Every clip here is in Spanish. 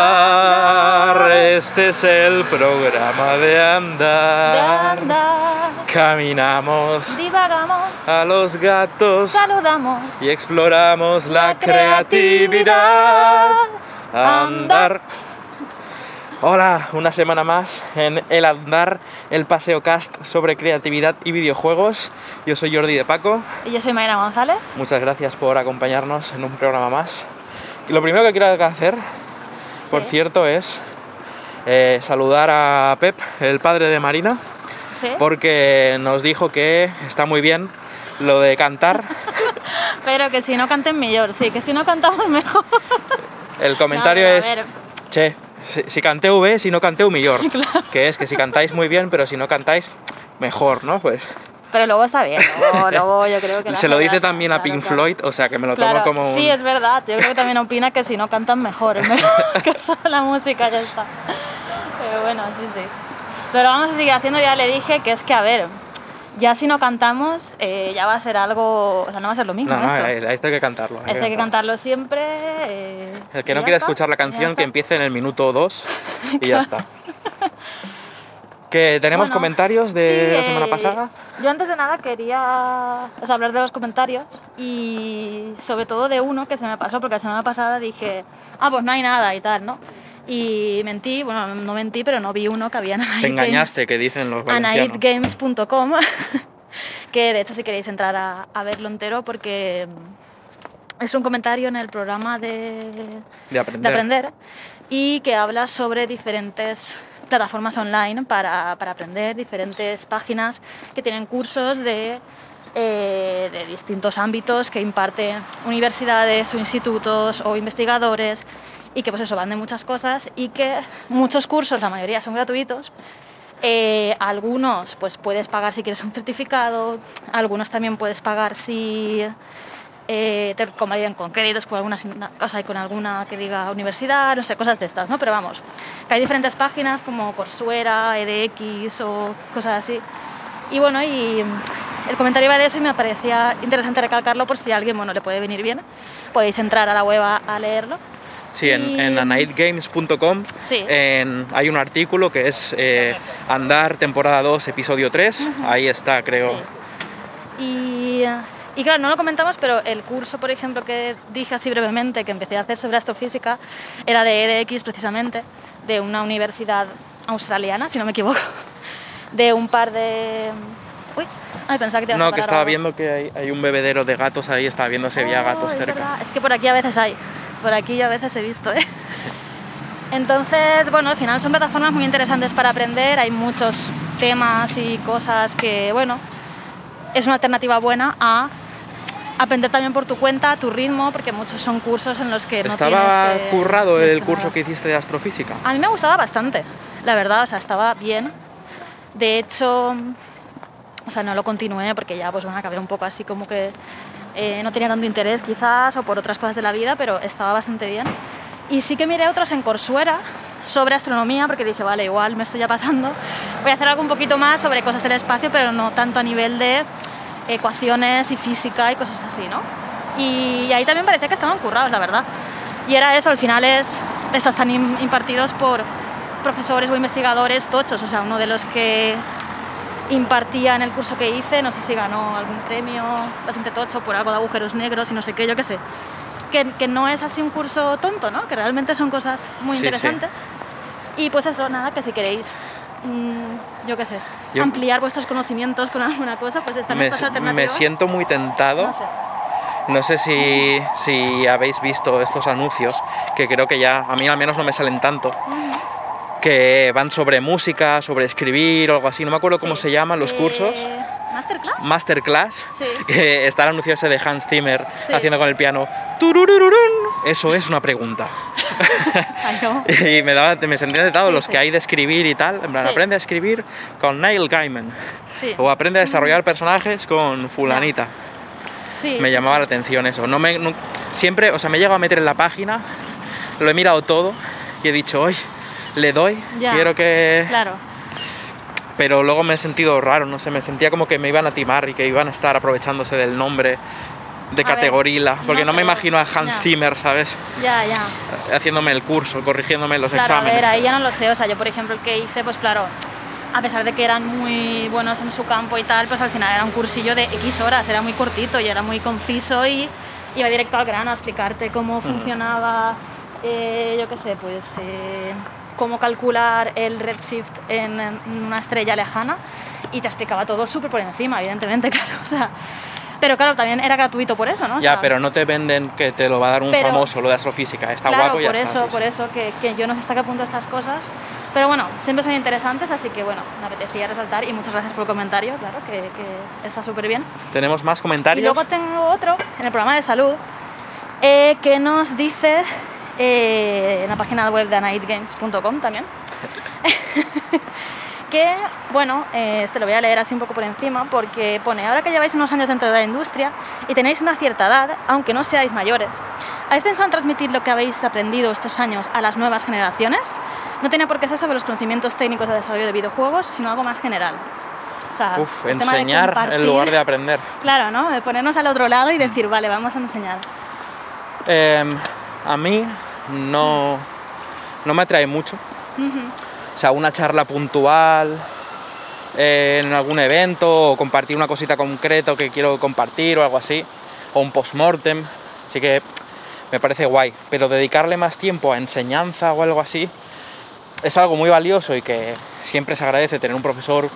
Andar, este es el programa de andar. andar, Caminamos divagamos, a los gatos saludamos. y exploramos la creatividad. Andar. Hola, una semana más en El Andar, el paseo cast sobre creatividad y videojuegos. Yo soy Jordi de Paco. Y yo soy Mayra González. Muchas gracias por acompañarnos en un programa más. Y lo primero que quiero hacer, por cierto, es eh, saludar a Pep, el padre de Marina, Sí. porque nos dijo que está muy bien lo de cantar. Pero que si no canten mejor, sí, que si no cantamos mejor. El comentario es, che, si, si canteu bé, si no canteu millor. Que es que si cantáis muy bien, pero si no cantáis, mejor, ¿no? Pues Pero luego está bien, luego, luego yo creo que... se lo dice también a Pink claro. Floyd, o sea que me lo Claro, tomo como un... Sí, es verdad. Yo creo que también opina que si no cantan mejor, es mejor que solo la música ya está. Pero bueno, sí, sí. Pero vamos a seguir haciendo, ya le dije que es que, a ver, ya si no cantamos, eh, ya va a ser algo... O sea, no va a ser lo mismo No, no, esto. eh, esto hay que cantarlo. hay que Este hay que cantarlo. siempre. eh, El que no quiera escuchar la canción, que empiece en el minuto 2 y ya está. Que tenemos Bueno, comentarios de sí, la semana eh, pasada. Yo antes de nada quería o sea, hablar de los comentarios y sobre todo de uno que se me pasó porque la semana pasada dije, ah, pues no hay nada y tal, ¿no? Y mentí, bueno, no mentí, pero no vi uno que había en Te engañaste, que dicen los valencianos. anaidgames.com, que de hecho si queréis entrar a, a verlo entero porque es un comentario en el programa de, De aprender. de aprender y que habla sobre diferentes plataformas online para, para aprender, diferentes páginas que tienen cursos de, eh, de distintos ámbitos que imparten universidades o institutos o investigadores y que pues eso van de muchas cosas y que muchos cursos, la mayoría son gratuitos. Eh, algunos pues puedes pagar si quieres un certificado, algunos también puedes pagar si eh, te convalidan con créditos, con alguna cosa y con alguna que diga universidad, no sé, cosas de estas, ¿no? Pero vamos, que hay diferentes páginas como Coursera, edX o cosas así. Y bueno, y el comentario iba de eso y me parecía interesante recalcarlo por si a alguien, bueno, le puede venir bien. Podéis entrar a la web a, a leerlo. Sí, en, Y- en anaidgames.com Sí. en- hay un artículo que es eh, Andar temporada 2, episodio 3. Ahí está, creo. Sí. Y, y claro, no lo comentamos, pero el curso, por ejemplo, que dije así brevemente, que empecé a hacer sobre astrofísica, era de EDX precisamente, de una universidad australiana, si no me equivoco, de un par de... Uy, ay, pensaba que te ibas No, que estaba algo. viendo que hay, hay un bebedero de gatos ahí, estaba viendo si había Oh, gatos es cerca. verdad. Es que por aquí a veces hay, por aquí a veces he visto, ¿eh? Entonces, bueno, al final son plataformas muy interesantes para aprender, hay muchos temas y cosas que, bueno, es una alternativa buena a aprender también por tu cuenta, a tu ritmo, porque muchos son cursos en los que no Estaba que currado el curso que hiciste de astrofísica. A mí me gustaba bastante, la verdad, o sea, estaba bien. De hecho, o sea, no lo continué porque ya, pues bueno, acabé un poco así como que eh, no tenía tanto interés quizás o por otras cosas de la vida, pero estaba bastante bien. Y sí que miré otros en Coursera sobre astronomía porque dije, vale, igual me estoy ya pasando. Voy a hacer algo un poquito más sobre cosas del espacio, pero no tanto a nivel de ecuaciones y física y cosas así, ¿no? Y, y ahí también parecía que estaban currados, la verdad. Y era eso, al final es, están im- impartidos por profesores o investigadores tochos, o sea, uno de los que impartía en el curso que hice, no sé si ganó algún premio bastante tocho por algo de agujeros negros y no sé qué, yo qué sé. Que, que no es así un curso tonto, ¿no? Que realmente son cosas muy Sí, sí. interesantes. Y pues eso, nada, que si queréis, mm, yo qué sé, Yo- ampliar vuestros conocimientos con alguna cosa, pues están Me, estas alternativas. me siento muy tentado. No sé. No sé si, si habéis visto estos anuncios, que creo que ya, a mí al menos no me salen tanto, que van sobre música, sobre escribir o algo así. No me acuerdo cómo se llaman los Eh, cursos. ¿Masterclass? Masterclass, Sí. que está el anuncio ese de Hans Zimmer Sí. haciendo con el piano. Eso es una pregunta. No. y me, daba, me sentía tentado Sí, los que hay de escribir y tal. En plan, aprende a escribir con Neil Gaiman. Sí. O aprende a desarrollar personajes con fulanita. Me llamaba la atención eso. No me, no- siempre, o sea, me he llegado a meter en la página, lo he mirado todo y he dicho, hoy le doy, Ya. quiero que... Claro. Pero luego me he sentido raro, no sé, me sentía como que me iban a timar y que iban a estar aprovechándose del nombre de A ver, categorila, porque no, no me imagino a Hans Ya. Zimmer, ¿sabes? Ya, ya. Haciéndome el curso, corrigiéndome los Claro, a exámenes. ver, ahí ya no lo sé. O sea, yo, por ejemplo, el que hice, pues claro, a pesar de que eran muy buenos en su campo y tal, pues al final era un cursillo de X horas, era muy cortito y era muy conciso y iba directo al grano a explicarte cómo funcionaba, eh, yo qué sé, pues eh, cómo calcular el redshift en, en una estrella lejana y te explicaba todo súper por encima, evidentemente, claro. O sea, pero claro, también era gratuito por eso, ¿no? O Ya, sea, pero no te venden que te lo va a dar un Pero- famoso, lo de astrofísica. Está claro, guapo y ya por está. eso, sí, por sí. eso, que, que yo no sé hasta qué punto estas cosas. Pero bueno, siempre son interesantes, así que bueno, me apetecía resaltar y muchas gracias por el comentario, claro, que, que está súper bien. Tenemos más Y comentarios. luego tengo otro en el programa de salud eh, que nos dice eh, en la página web de nightgames.com también. que, bueno, eh, este lo voy a leer así un poco por encima porque pone, ahora que lleváis unos años dentro de la industria y tenéis una cierta edad, aunque no seáis mayores, ¿habéis pensado en transmitir lo que habéis aprendido estos años a las nuevas generaciones? No tiene por qué ser sobre los conocimientos técnicos de desarrollo de videojuegos, sino algo más general. O sea, Uf, enseñar en lugar de aprender. Claro, ¿no? De ponernos al otro lado y decir, vale, vamos a enseñar. Em, a mí no, no me atrae mucho. O sea, una charla puntual eh, en algún evento o compartir una cosita concreta que quiero compartir o algo así. O un post-mortem. Así que me parece guay. Pero dedicarle más tiempo a enseñanza o algo así es algo muy valioso y que siempre se agradece tener un profesor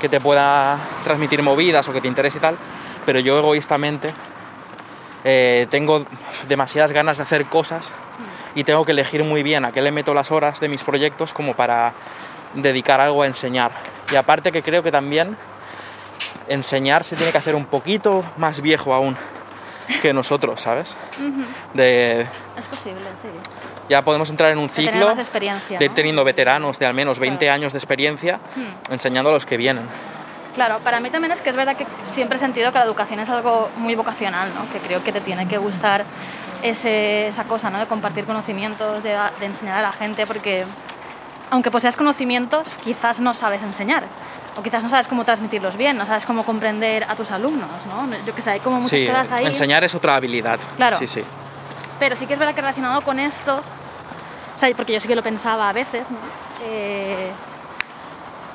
que te pueda transmitir movidas o que te interese y tal. Pero yo egoístamente eh, tengo demasiadas ganas de hacer cosas y tengo que elegir muy bien a qué le meto las horas de mis proyectos como para dedicar algo a enseñar. Y aparte que creo que también enseñar se tiene que hacer un poquito más viejo aún que nosotros, ¿sabes? De, Es posible, sí. ya podemos entrar en un ciclo de ir teniendo veteranos de al menos 20 Claro. años de experiencia Hmm. enseñando a los que vienen. Claro, para mí también es que es verdad que siempre he sentido que la educación es algo muy vocacional, ¿no? Que creo que te tiene que gustar ese- esa cosa, ¿no? De compartir conocimientos, de, de enseñar a la gente, porque aunque poseas conocimientos, quizás no sabes enseñar. O quizás no sabes cómo transmitirlos bien, no sabes cómo comprender a tus alumnos, ¿no? Yo que sé, hay como muchas Sí, cosas ahí. enseñar es otra habilidad. Claro. Sí, sí. Pero sí que es verdad que relacionado con esto, o sea, porque yo sí que lo pensaba a veces, ¿no? Eh,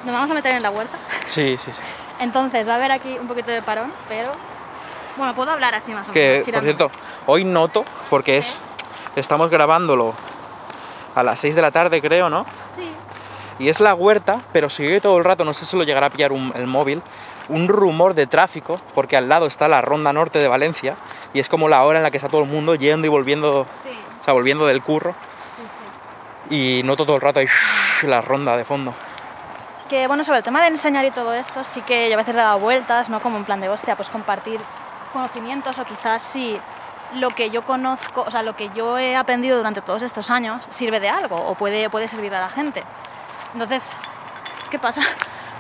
nos vamos a meter en la huerta. Sí, sí, sí. Entonces va a haber aquí un poquito de parón, pero bueno, puedo hablar así más o menos. Que, por cierto, hoy noto, porque es, estamos grabándolo a las 6 de la tarde, creo, ¿no? Sí. Y es la huerta, pero se oye todo el rato, no sé si lo llegará a pillar un- el móvil, un rumor de tráfico, porque al lado está la ronda norte de Valencia, y es como la hora en la que está todo el mundo yendo y volviendo, Sí. o sea, volviendo del curro, sí, sí. y noto todo el rato ahí la ronda de fondo. Que bueno, sobre el tema de enseñar y todo esto, sí que yo a veces le he dado vueltas, ¿no? Como en plan de, hostia, pues compartir conocimientos o quizás si lo que yo conozco, o sea, lo que yo he aprendido durante todos estos años sirve de algo o puede, puede servir a la gente. Entonces, ¿qué pasa?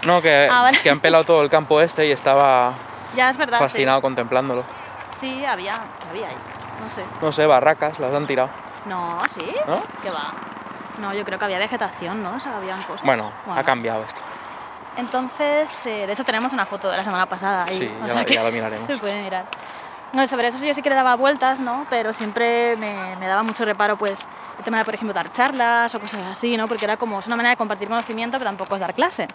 No, que, Ah, vale. que han pelado todo el campo este y estaba Ya es verdad. sí. fascinado contemplándolo. Sí, había, ¿qué había ahí? No sé. No sé, barracas, las han tirado, No, ¿sí? ¿no? ¿Qué va? No, yo creo que había vegetación, ¿no? O sea, habían cosas. Bueno, Bueno, ha cambiado esto. Entonces, eh, de hecho tenemos una foto de la semana pasada ahí. Sí, o ya sea la- que ya la miraremos. Se puede mirar. No, sobre eso sí yo sí que le daba vueltas, ¿no? Pero siempre me, me daba mucho reparo, pues, el tema de, por ejemplo, dar charlas o cosas así, ¿no? Porque era como, es una manera de compartir conocimiento, pero tampoco es dar clase.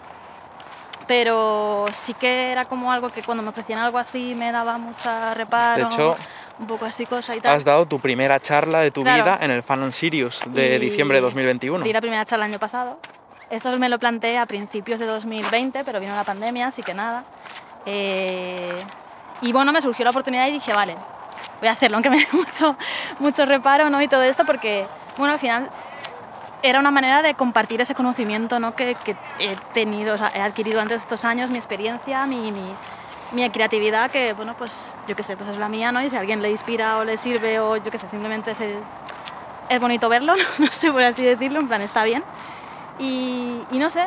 Pero sí que era como algo que cuando me ofrecían algo así me daba mucha reparo. De hecho- un poco así cosa y tal. Has dado tu primera charla de tu Claro. vida en el Fan and Sirius de Y diciembre de 2021. Di la primera charla el año pasado. Esto me lo planteé a principios de 2020, pero vino la pandemia, así que nada. Eh, y bueno, me surgió la oportunidad y dije, vale, voy a hacerlo, aunque me dé mucho, mucho reparo ¿no? y todo esto, porque bueno, al final era una manera de compartir ese conocimiento ¿no? que, que he tenido, o sea, he adquirido antes de estos años, mi experiencia, mi, mi, mi creatividad, que bueno, pues yo qué sé, pues es la mía, ¿no? Y si a alguien le inspira o le sirve o yo qué sé, simplemente es, el- es bonito verlo, no sé por así decirlo, en plan está bien. Y, y no sé,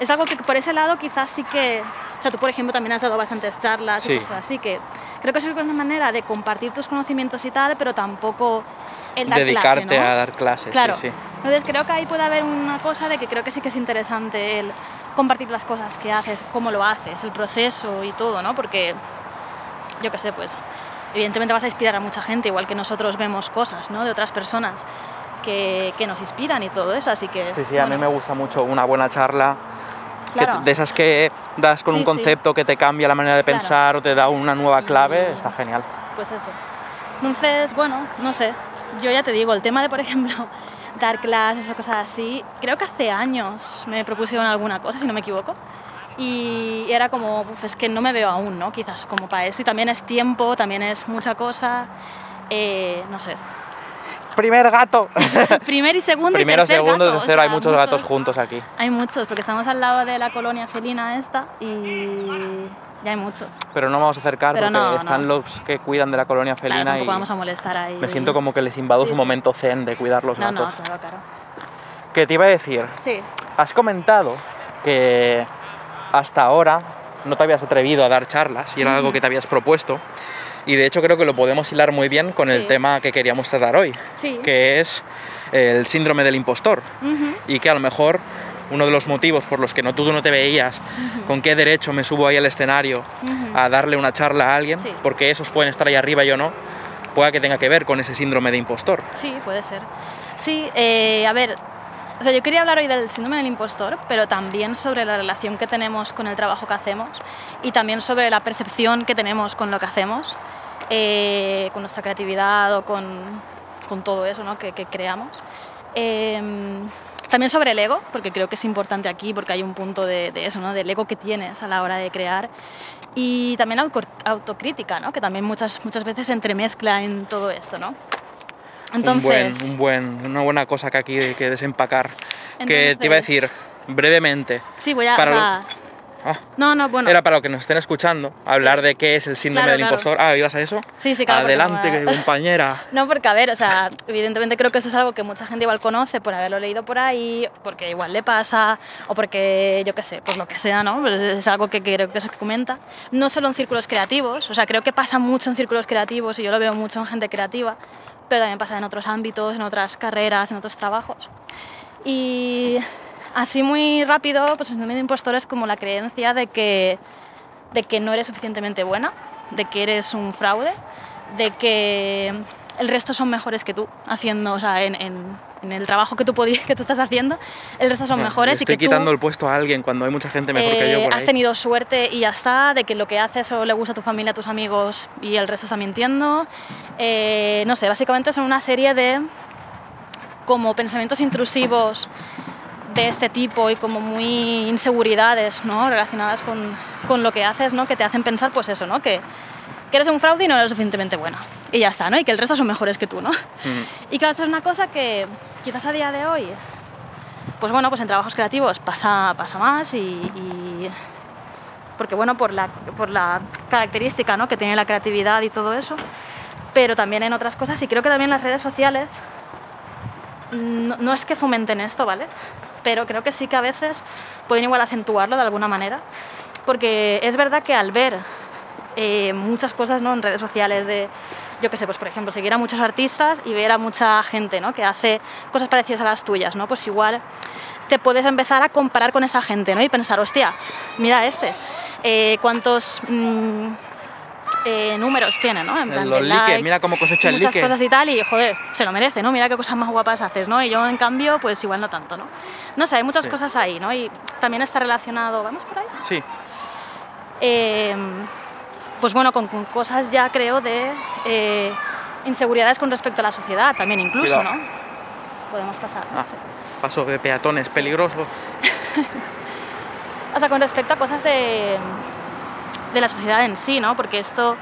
es algo que por ese lado quizás sí que... O sea, tú, por ejemplo, también has dado bastantes charlas Sí. y cosas así, que creo que es una manera de compartir tus conocimientos y tal, pero tampoco el dar Dedicarte clase, ¿no? a dar clases, Claro. sí, sí. Entonces creo que ahí puede haber una cosa de que creo que sí que es interesante el compartir las cosas que haces, cómo lo haces, el proceso y todo, ¿no? Porque yo qué sé, pues evidentemente vas a inspirar a mucha gente, igual que nosotros vemos cosas, ¿no? De otras personas que, que nos inspiran y todo eso, así que... Sí, sí, a mí me gusta mucho una buena charla, Claro. de esas que das con Sí, un sí. concepto que te cambia la manera de Claro. pensar o te da una nueva clave, Y- está genial. Pues eso. Entonces, bueno, no sé. Yo ya te digo, el tema de, por ejemplo, dar clases o cosas así, creo que hace años me propusieron alguna cosa, si no me equivoco. Y era como, "Uf, es que no me veo aún, ¿no? Quizás como para eso. Y también es tiempo, también es mucha cosa. eh, no sé. Primer gato. Primer y segundo Primero, y tercer segundo, gato, o tercero, hay sea, muchos gatos juntos aquí. Hay muchos, porque estamos al lado de la colonia felina esta y ya hay muchos. Pero no vamos a acercar Pero porque no, están no. los que cuidan de la colonia Claro, felina tampoco y vamos a molestar ahí. me siento como que les invado Sí, su sí. momento zen de cuidar los No, no, gatos. claro, claro. Que te iba a decir, Sí, has comentado que hasta ahora no te habías atrevido a dar charlas y era algo que te habías propuesto. Y de hecho creo que lo podemos hilar muy bien con el Sí. tema que queríamos tratar hoy, sí. que es el síndrome del impostor. Ujú. Y que a lo mejor uno de los motivos por los que no, tú no te veías, con qué derecho me subo ahí al escenario Ujú. a darle una charla a alguien, Sí. porque esos pueden estar ahí arriba y yo no, pueda que tenga que ver con ese síndrome de impostor. Sí, puede ser. Sí, eh, a ver, o sea, yo quería hablar hoy del síndrome del impostor, pero también sobre la relación que tenemos con el trabajo que hacemos y también sobre la percepción que tenemos con lo que hacemos, eh, con nuestra creatividad o con, con todo eso ¿no? que, que creamos. Em, también sobre el ego, porque creo que es importante aquí, porque hay un punto de, de eso, ¿no? del ego que tienes a la hora de crear. Y también autocrítica, ¿no? que también muchas, muchas veces se entremezcla en todo esto. ¿no? Entonces, un buen, un buen, una buena cosa que aquí hay que desempacar. que te iba a decir Entonces- brevemente. sí, voy a... para o lo- sea, Ah, no, no, bueno. Era para los que nos estén escuchando, hablar de qué es el síndrome Claro, del claro. impostor. Ah, ¿ibas a eso? Sí, sí, claro, Adelante, no me- compañera. No, porque a ver, o sea, evidentemente creo que esto es algo que mucha gente igual conoce por haberlo leído por ahí, porque igual le pasa, o porque, yo qué sé, pues lo que sea, ¿no? Pues es algo que creo que se comenta. No solo en círculos creativos, o sea, creo que pasa mucho en círculos creativos y yo lo veo mucho en gente creativa, pero también pasa en otros ámbitos, en otras carreras, en otros trabajos. Y así muy rápido, pues el síndrome de impostor es como la creencia de que, de que no eres suficientemente buena, de que eres un fraude, de que el resto son mejores que tú haciendo, o sea, en, en- en el trabajo que tú, podías, que tú estás haciendo, el resto son No, mejores estoy y que quitando tú el puesto a alguien cuando hay mucha gente mejor que yo eh, por has ahí. tenido suerte y ya está, de que lo que haces solo le gusta a tu familia, a tus amigos y el resto está mintiendo. Eh, no sé, básicamente son una serie de como pensamientos intrusivos de este tipo y como muy inseguridades ¿no? relacionadas con, con lo que haces, ¿no? que te hacen pensar pues eso, ¿no? que, que eres un fraude y no eres lo suficientemente buena. Y ya está, ¿no? y que el resto son mejores que tú. ¿no? Y claro, esto es una cosa que quizás a día de hoy, pues bueno, pues en trabajos creativos pasa, pasa más y, y- porque bueno, por la, por la característica ¿no? que tiene la creatividad y todo eso, pero también en otras cosas y creo que también las redes sociales no, no es que fomenten esto, ¿vale? Pero creo que sí que a veces pueden igual acentuarlo de alguna manera, porque es verdad que al ver eh, muchas cosas ¿no? en redes sociales de, yo qué sé, pues por ejemplo, seguir a muchos artistas y ver a mucha gente ¿no? que hace cosas parecidas a las tuyas, ¿no? Pues igual te puedes empezar a comparar con esa gente, ¿no? Y pensar, hostia, mira este, eh, cuántos mm, eh, números tiene, ¿no? En plan Los likes, likes, mira cómo cosecha el muchas like. cosas y tal, y joder, se lo merece, ¿no? Mira qué cosas más guapas haces, ¿no? Y yo, en cambio, pues igual no tanto, ¿no? No sé, hay muchas Sí. cosas ahí, ¿no? Y también está relacionado, ¿vamos por ahí? Sí, Eh, pues bueno, con, con cosas ya creo de eh, inseguridades con respecto a la sociedad también incluso, Cuidado. ¿no? Podemos pasar. Ah, paso de peatones peligroso. O sea, con respecto a cosas de, de la sociedad en sí, ¿no? Porque esto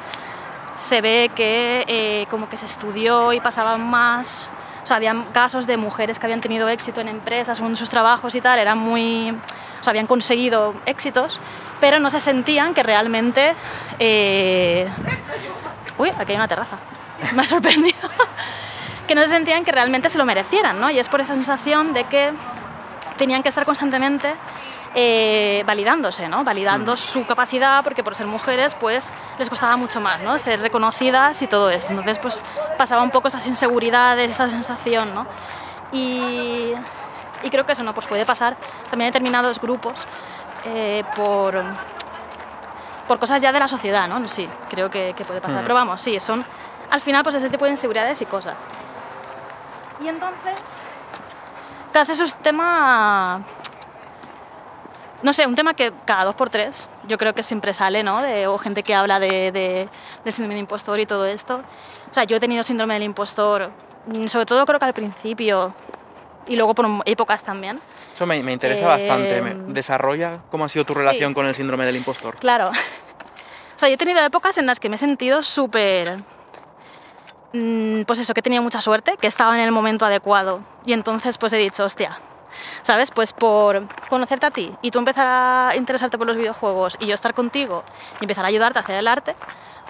se ve que eh, como que se estudió y pasaban más... O sea, habían casos de mujeres que habían tenido éxito en empresas en sus trabajos y tal, eran muy... O sea, habían conseguido éxitos, pero no se sentían que realmente... eh, Uy, aquí hay una terraza. Me ha sorprendido. que no se sentían que realmente se lo merecieran, ¿no? Y es por esa sensación de que tenían que estar constantemente eh, validándose, ¿no? Validando su capacidad, porque por ser mujeres, pues les costaba mucho más, ¿no? Ser reconocidas y todo esto. Entonces, pues pasaba un poco estas inseguridades, esta sensación, ¿no? Y, y creo que eso no pues puede pasar también en determinados grupos eh, por, por cosas ya de la sociedad, ¿no? Sí, creo que, que puede pasar. Mm. Pero vamos, sí, son al final pues ese tipo de inseguridades y cosas. Y entonces, eso es un tema, no sé, un tema que cada dos por tres yo creo que siempre sale, ¿no? De, o gente que habla de, de- del síndrome del impostor y todo esto. O sea, yo he tenido síndrome del impostor, mm, sobre todo creo que al principio y luego por épocas también. Eso me, me interesa Eh, bastante. Me- Desarrolla cómo ha sido tu sí. relación con el síndrome del impostor. Claro. O sea, yo he tenido épocas en las que me he sentido súper... mm, Pues eso, que he tenido mucha suerte, que estaba en el momento adecuado. Y entonces pues he dicho, hostia, ¿sabes? Pues por conocerte a ti y tú empezar a interesarte por los videojuegos y yo estar contigo y empezar a ayudarte a hacer el arte,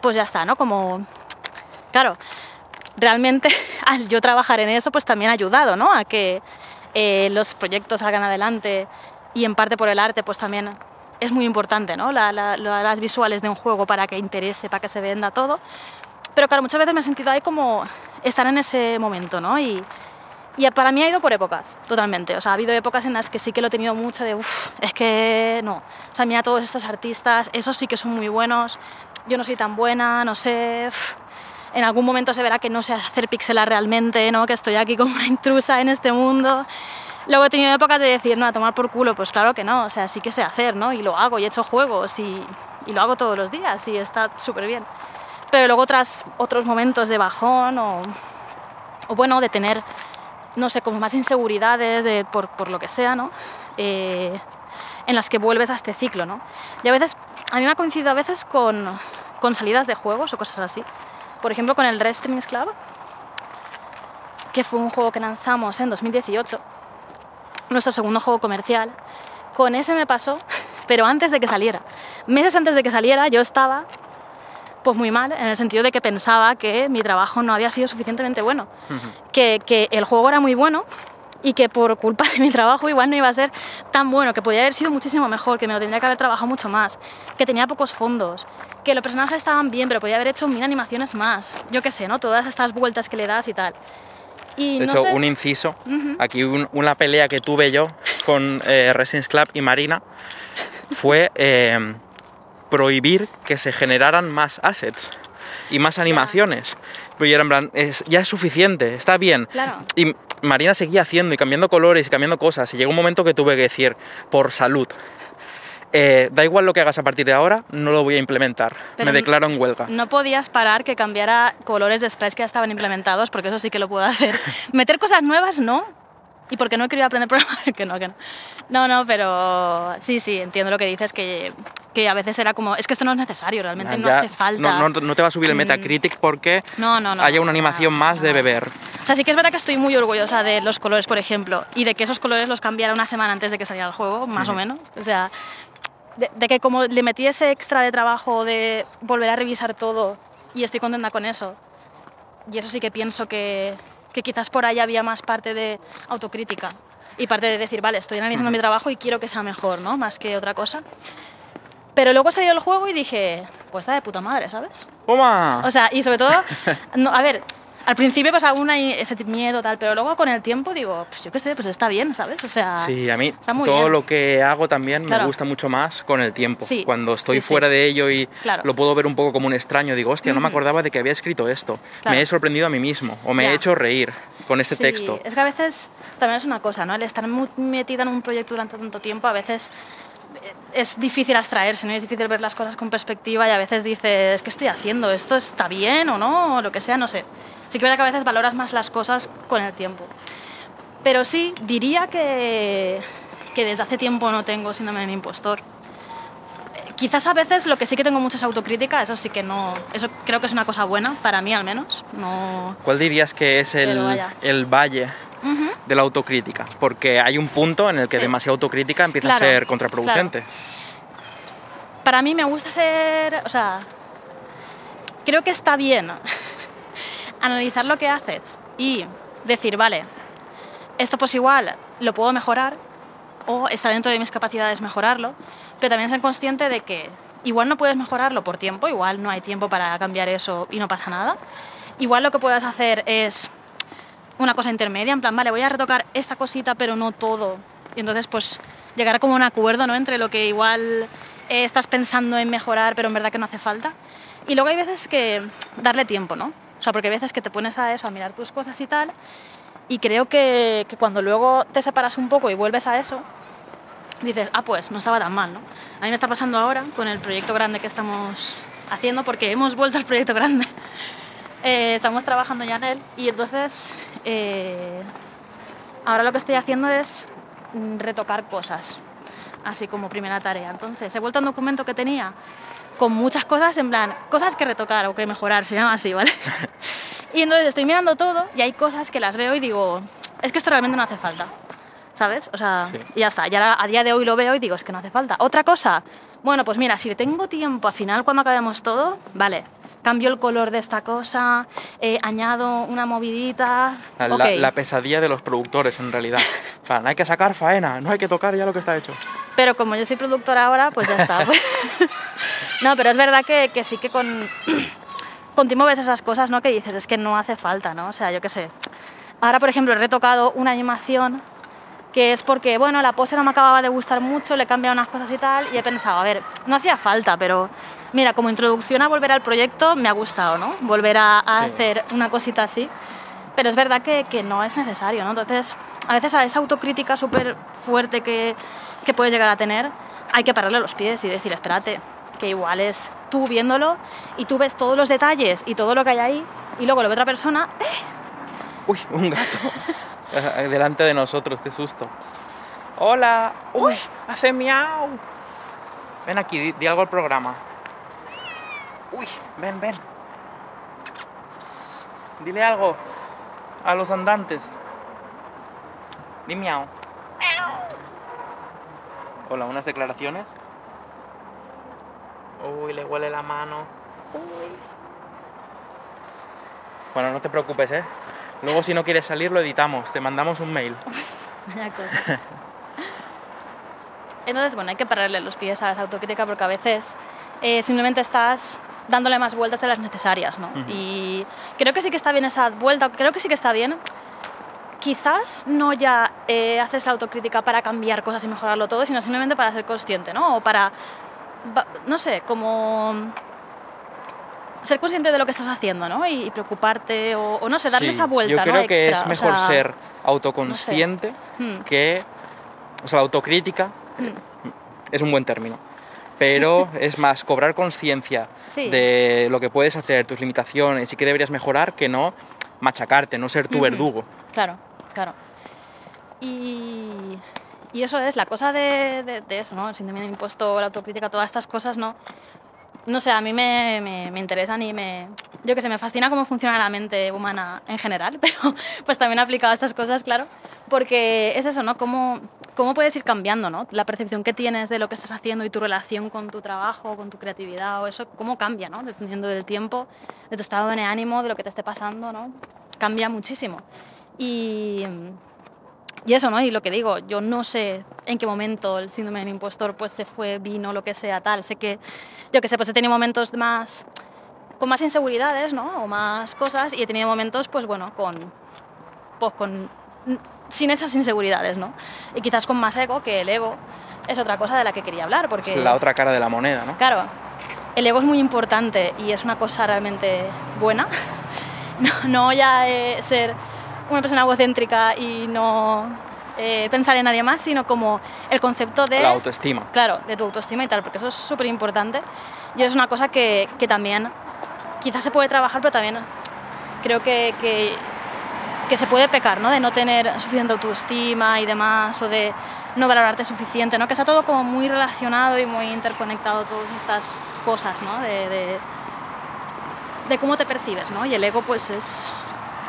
pues ya está, ¿no? Como... Claro, realmente al yo trabajar en eso pues también ha ayudado, ¿no? A que eh, los proyectos salgan adelante y en parte por el arte pues también es muy importante, ¿no? La- la- la- las visuales de un juego para que interese, para que se venda todo. Pero claro, muchas veces me he sentido ahí como estar en ese momento, ¿no? Y, y para mí ha ido por épocas, totalmente. O sea, ha habido épocas en las que sí que lo he tenido mucho de, uff, es que no. O sea, mira todos estos artistas, esos sí que son muy buenos, yo no soy tan buena, no sé. uf. En algún momento se verá que no sé hacer pixelar realmente, ¿no? Que estoy aquí como una intrusa en este mundo. Luego he tenido épocas de decir, no, a tomar por culo, pues claro que no, o sea, sí que sé hacer, ¿no? Y lo hago, y he hecho juegos, y, y lo hago todos los días, y está súper bien. Pero luego tras otros momentos de bajón o, o bueno, de tener, no sé, como más inseguridades de, por, por lo que sea, ¿no? Eh, en las que vuelves a este ciclo, ¿no? Y a veces, a mí me ha coincidido a veces con, con salidas de juegos o cosas así. Por ejemplo, con el Red Strings Club, que fue un juego que lanzamos en 2018, nuestro segundo juego comercial. Con ese me pasó, pero antes de que saliera. Meses antes de que saliera yo estaba pues muy mal, en el sentido de que pensaba que mi trabajo no había sido suficientemente bueno, que, que el juego era muy bueno y que por culpa de mi trabajo igual no iba a ser tan bueno, que podía haber sido muchísimo mejor, que me lo tendría que haber trabajado mucho más, que tenía pocos fondos, que los personajes estaban bien, pero podía haber hecho mil animaciones más, yo qué sé, ¿no? Todas estas vueltas que le das y tal. Y De no hecho, sé- un inciso. Ujú. Aquí un- una pelea que tuve yo con eh, Resins Club y Marina fue eh, prohibir que se generaran más assets y más animaciones. Pero yo era en plan, es- ya es suficiente, está bien. Claro. Y Marina seguía haciendo y cambiando colores y cambiando cosas. Y llegó un momento que tuve que decir, por salud, eh, da igual lo que hagas a partir de ahora, no lo voy a implementar. Pero Me declaro en huelga. No podías parar que cambiara colores de sprites que ya estaban implementados, porque eso sí que lo puedo hacer. Meter cosas nuevas, no. Y porque no he querido aprender programas, que no, que no. No, no, pero sí, sí, entiendo lo que dices, que, que a veces era como, es que esto no es necesario, realmente no Ya- hace falta. No, no- no te va a subir el Mm. Metacritic porque No, no, no. haya una animación no, más de no. beber. O sea, sí que es verdad que estoy muy orgullosa de los colores, por ejemplo, y de que esos colores los cambiara una semana antes de que saliera el juego, más o menos. O sea, de, de que como le metí ese extra de trabajo de volver a revisar todo y estoy contenta con eso. Y eso sí que pienso que, que quizás por ahí había más parte de autocrítica y parte de decir, vale, estoy analizando mi trabajo y quiero que sea mejor, ¿no? Más que otra cosa. Pero luego salió el juego y dije, pues está de puta madre, ¿sabes? ¡Toma! O sea, y sobre todo, no, a ver, al principio pues aún hay ese miedo tal, pero luego con el tiempo digo, pues yo qué sé, pues está bien, ¿sabes? O sea, Sí, a mí todo bien. lo que hago también Claro. me gusta mucho más con el tiempo. Sí, Cuando estoy sí, sí. fuera de ello y Claro. lo puedo ver un poco como un extraño, digo, hostia, no me Ujú. acordaba de que había escrito esto. Claro. Me he sorprendido a mí mismo o me he hecho reír con este texto. Es que a veces también es una cosa, ¿no? El estar metida en un proyecto durante tanto tiempo, a veces es difícil abstraerse, ¿no? es difícil ver las cosas con perspectiva y a veces dices, ¿qué estoy haciendo? ¿Esto está bien o no? O lo que sea, no sé. Sí que verdad que a veces valoras más las cosas con el tiempo. Pero sí, diría que, que desde hace tiempo no tengo síndrome de impostor. Quizás a veces lo que sí que tengo mucho es autocrítica, eso sí que no, eso creo que es una cosa buena, para mí al menos. No, ¿Cuál dirías que es el, el valle De la autocrítica? Porque hay un punto en el que Sí. demasiada autocrítica empieza Claro, a ser contraproducente. para mí me gusta ser, o sea, creo que está bien analizar lo que haces y decir, vale, esto pues igual lo puedo mejorar o está dentro de mis capacidades mejorarlo, pero también ser consciente de que igual no puedes mejorarlo por tiempo, igual no hay tiempo para cambiar eso y no pasa nada. Igual lo que puedes hacer es una cosa intermedia, en plan, vale, voy a retocar esta cosita, pero no todo. Y entonces, pues, llegar a como un acuerdo, ¿no? Entre lo que igual eh, estás pensando en mejorar, pero en verdad que no hace falta. Y luego hay veces que darle tiempo, ¿no? O sea, porque hay veces que te pones a eso, a mirar tus cosas y tal, y creo que, que cuando luego te separas un poco y vuelves a eso, dices, ah, pues no estaba tan mal, ¿no? A mí me está pasando ahora con el proyecto grande que estamos haciendo, porque hemos vuelto al proyecto grande. Eh, estamos trabajando ya en él y entonces eh, ahora lo que estoy haciendo es mm, retocar cosas, así como primera tarea. Entonces he vuelto a un documento que tenía con muchas cosas, en plan, cosas que retocar o que mejorar, se llama así, ¿vale? y entonces estoy mirando todo y hay cosas que las veo y digo, es que esto realmente no hace falta, ¿sabes? O sea, Sí. y ya está, ya a día de hoy lo veo y digo, es que no hace falta. Otra cosa, bueno, pues mira, si tengo tiempo al final cuando acabemos todo, vale, cambio el color de esta cosa, eh, añado una movidita, La, ok. la pesadilla de los productores, en realidad. Plan, hay que sacar faena, no hay que tocar ya lo que está hecho. Pero como yo soy productora ahora, pues ya está. pues. no, pero es verdad que, que sí que con, con tiempo ves esas cosas, ¿no? Que dices, es que no hace falta, ¿no? O sea, yo qué sé. Ahora, por ejemplo, he retocado una animación que es porque, bueno, la pose no me acababa de gustar mucho, le he cambiado unas cosas y tal, y he pensado, a ver, no hacía falta, pero mira, como introducción a volver al proyecto me ha gustado, ¿no? Volver a, a Sí. hacer una cosita así. Pero es verdad que, que no es necesario, ¿no? Entonces, a veces a esa autocrítica súper fuerte que, que puedes llegar a tener, hay que pararle los pies y decir, espérate, que igual es tú viéndolo y tú ves todos los detalles y todo lo que hay ahí, y luego lo ve otra persona, ¡eh! Uy, un gato. Delante de nosotros, qué susto. Hola. Uy, hace miau. Ven aquí, di, di algo al programa. Uy, ven, ven. Dile algo a los andantes. Di miau. Hola, unas declaraciones. Uy, le huele la mano. Bueno, no te preocupes, ¿eh? Luego si no quieres salir lo editamos, te mandamos un mail. Vaya cosa. Entonces, bueno, hay que pararle los pies a esa autocrítica porque a veces eh, simplemente estás dándole más vueltas de las necesarias, ¿no? Y creo que sí que está bien esa vuelta, creo que sí que está bien. Quizás no ya eh, haces la autocrítica para cambiar cosas y mejorarlo todo, sino simplemente para ser consciente, ¿no? O para, no sé, como ser consciente de lo que estás haciendo, ¿no? Y, y preocuparte, o, o no sé, darle Sí, esa vuelta, Yo ¿no? creo que Extra, es o mejor sea, ser autoconsciente hmm, que... O sea, la autocrítica hmm. es un buen término. Pero es más cobrar conciencia Sí. de lo que puedes hacer, tus limitaciones y que deberías mejorar que no machacarte, no ser tu Ujú. verdugo. Claro, claro. Y, y eso es, la cosa de, de- de eso, ¿no? El síndrome de impostor, la autocrítica, todas estas cosas, ¿no? No sé, a mí me, me, me interesan y me... Yo que sé, me fascina cómo funciona la mente humana en general, pero pues también aplicado a estas cosas, claro, porque es eso, ¿no? Cómo, cómo puedes ir cambiando, ¿no? La percepción que tienes de lo que estás haciendo y tu relación con tu trabajo, con tu creatividad o eso, cómo cambia, ¿no? Dependiendo del tiempo, de tu estado de ánimo, de lo que te esté pasando, ¿no? Cambia muchísimo. Y, y eso, ¿no? Y lo que digo, yo no sé en qué momento el síndrome del impostor pues se fue, vino, lo que sea, tal. Sé que, yo que sé, pues he tenido momentos más con más inseguridades, ¿no? O más cosas y he tenido momentos, pues bueno, con, pues con sin esas inseguridades, ¿no? Y quizás con más ego, que el ego es otra cosa de la que quería hablar, porque... Es la otra cara de la moneda, ¿no? Claro, el ego es muy importante y es una cosa realmente buena. No, no ya eh, ser una persona egocéntrica y no eh, pensar en nadie más, sino como el concepto de... La autoestima. Claro, de tu autoestima y tal, porque eso es súper importante. Y es una cosa que, que también quizás se puede trabajar, pero también creo que, que, que se puede pecar, ¿no? De no tener suficiente autoestima y demás, o de no valorarte suficiente, ¿no? Que está todo como muy relacionado y muy interconectado, todas estas cosas, ¿no? De, de, de cómo te percibes, ¿no? Y el ego, pues, es,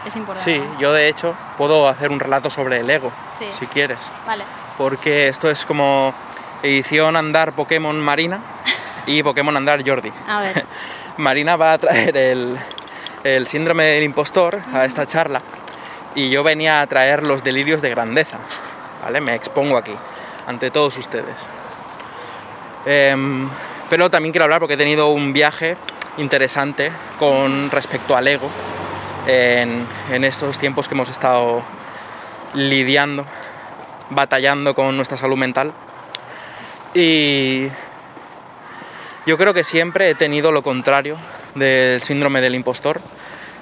es importante. Sí, ¿no? yo de hecho puedo hacer un relato sobre el ego, Sí. si quieres. Vale. Porque esto es como edición andar Pokémon Marina y Pokémon andar Jordi. A ver. Marina va a traer el, el síndrome del impostor a esta charla y yo venía a traer los delirios de grandeza. ¿Vale? Me expongo aquí, ante todos ustedes. Em, pero también quiero hablar porque he tenido un viaje interesante con respecto al ego en, en estos tiempos que hemos estado lidiando, batallando con nuestra salud mental. Y yo creo que siempre he tenido lo contrario del síndrome del impostor.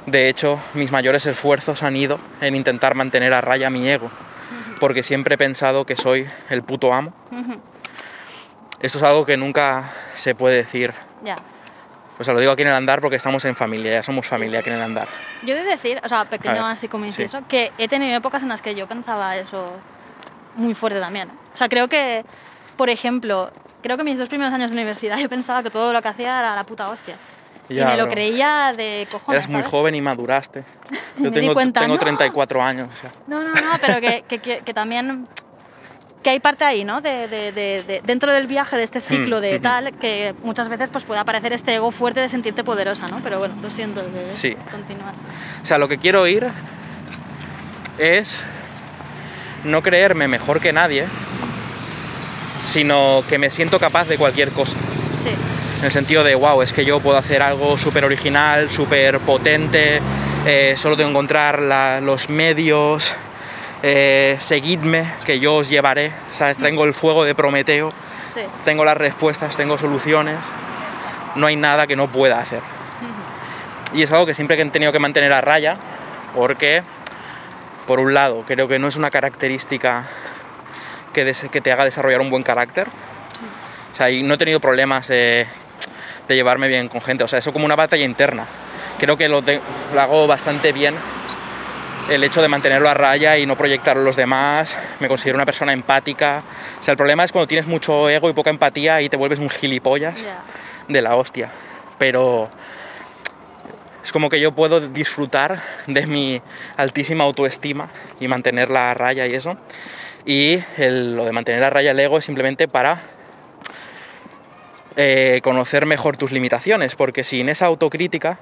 De hecho, mis mayores esfuerzos han ido en intentar mantener a raya mi ego, porque siempre he pensado que soy el puto amo. Esto es algo que nunca se puede decir. ya. O sea, lo digo aquí en el andar porque estamos en familia, ya somos familia aquí en el andar. Yo he de decir, o sea, pequeño así como sí. inciso, que he tenido épocas en las que yo pensaba eso muy fuerte también. O sea, creo que, por ejemplo, creo que mis dos primeros años de universidad yo pensaba que todo lo que hacía era la puta hostia. Y Ya, me lo bro. creía de cojones. Eras muy ¿sabes? joven y maduraste. Yo tengo, cuenta, tengo ¡no! 34 años. o sea. No, no, no, pero que, que, que- que también que hay parte ahí, ¿no? De, de- de- de- dentro del viaje, de este ciclo Mm, de tal, que muchas veces pues, puede aparecer este ego fuerte de sentirte poderosa, ¿no? Pero bueno, lo siento, que Sí. continúas. O sea, lo que quiero oír es no creerme mejor que nadie, sino que me siento capaz de cualquier cosa. Sí, En el sentido de, wow, es que yo puedo hacer algo súper original, súper potente, eh, solo tengo que encontrar la- los medios, eh, seguidme, que yo os llevaré, ¿sabes? Tengo el fuego de Prometeo, sí. tengo las respuestas, tengo soluciones, no hay nada que no pueda hacer. Y es algo que siempre he tenido que mantener a raya, porque, por un lado, creo que no es una característica que te haga desarrollar un buen carácter. O sea, y no he tenido problemas de, de llevarme bien con gente. O sea, eso como una batalla interna. Creo que lo, te- lo hago bastante bien. El hecho de mantenerlo a raya y no proyectarlo a los demás. Me considero una persona empática. O sea, el problema es cuando tienes mucho ego y poca empatía y te vuelves un gilipollas Ya. de la hostia. Pero es como que yo puedo disfrutar de mi altísima autoestima y mantenerla a raya y eso. Y el- lo de mantener a raya el ego es simplemente para eh, conocer mejor tus limitaciones, porque sin esa autocrítica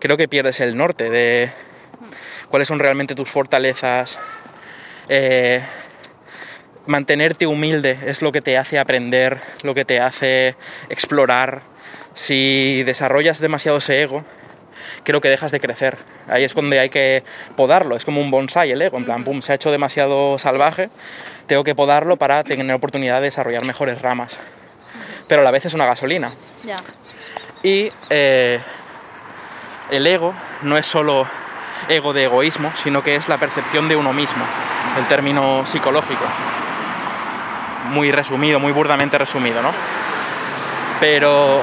creo que pierdes el norte de cuáles son realmente tus fortalezas. eh, mantenerte humilde es lo que te hace aprender, lo que te hace explorar. Si desarrollas demasiado ese ego, creo que dejas de crecer. Ahí es donde hay que podarlo, es como un bonsai el ego, en plan, pum, se ha hecho demasiado salvaje, tengo que podarlo para tener oportunidad de desarrollar mejores ramas. Pero a la vez es una gasolina. Y eh, el ego no es solo ego de egoísmo, sino que es la percepción de uno mismo, el término psicológico. Muy resumido, muy burdamente resumido, ¿no? Pero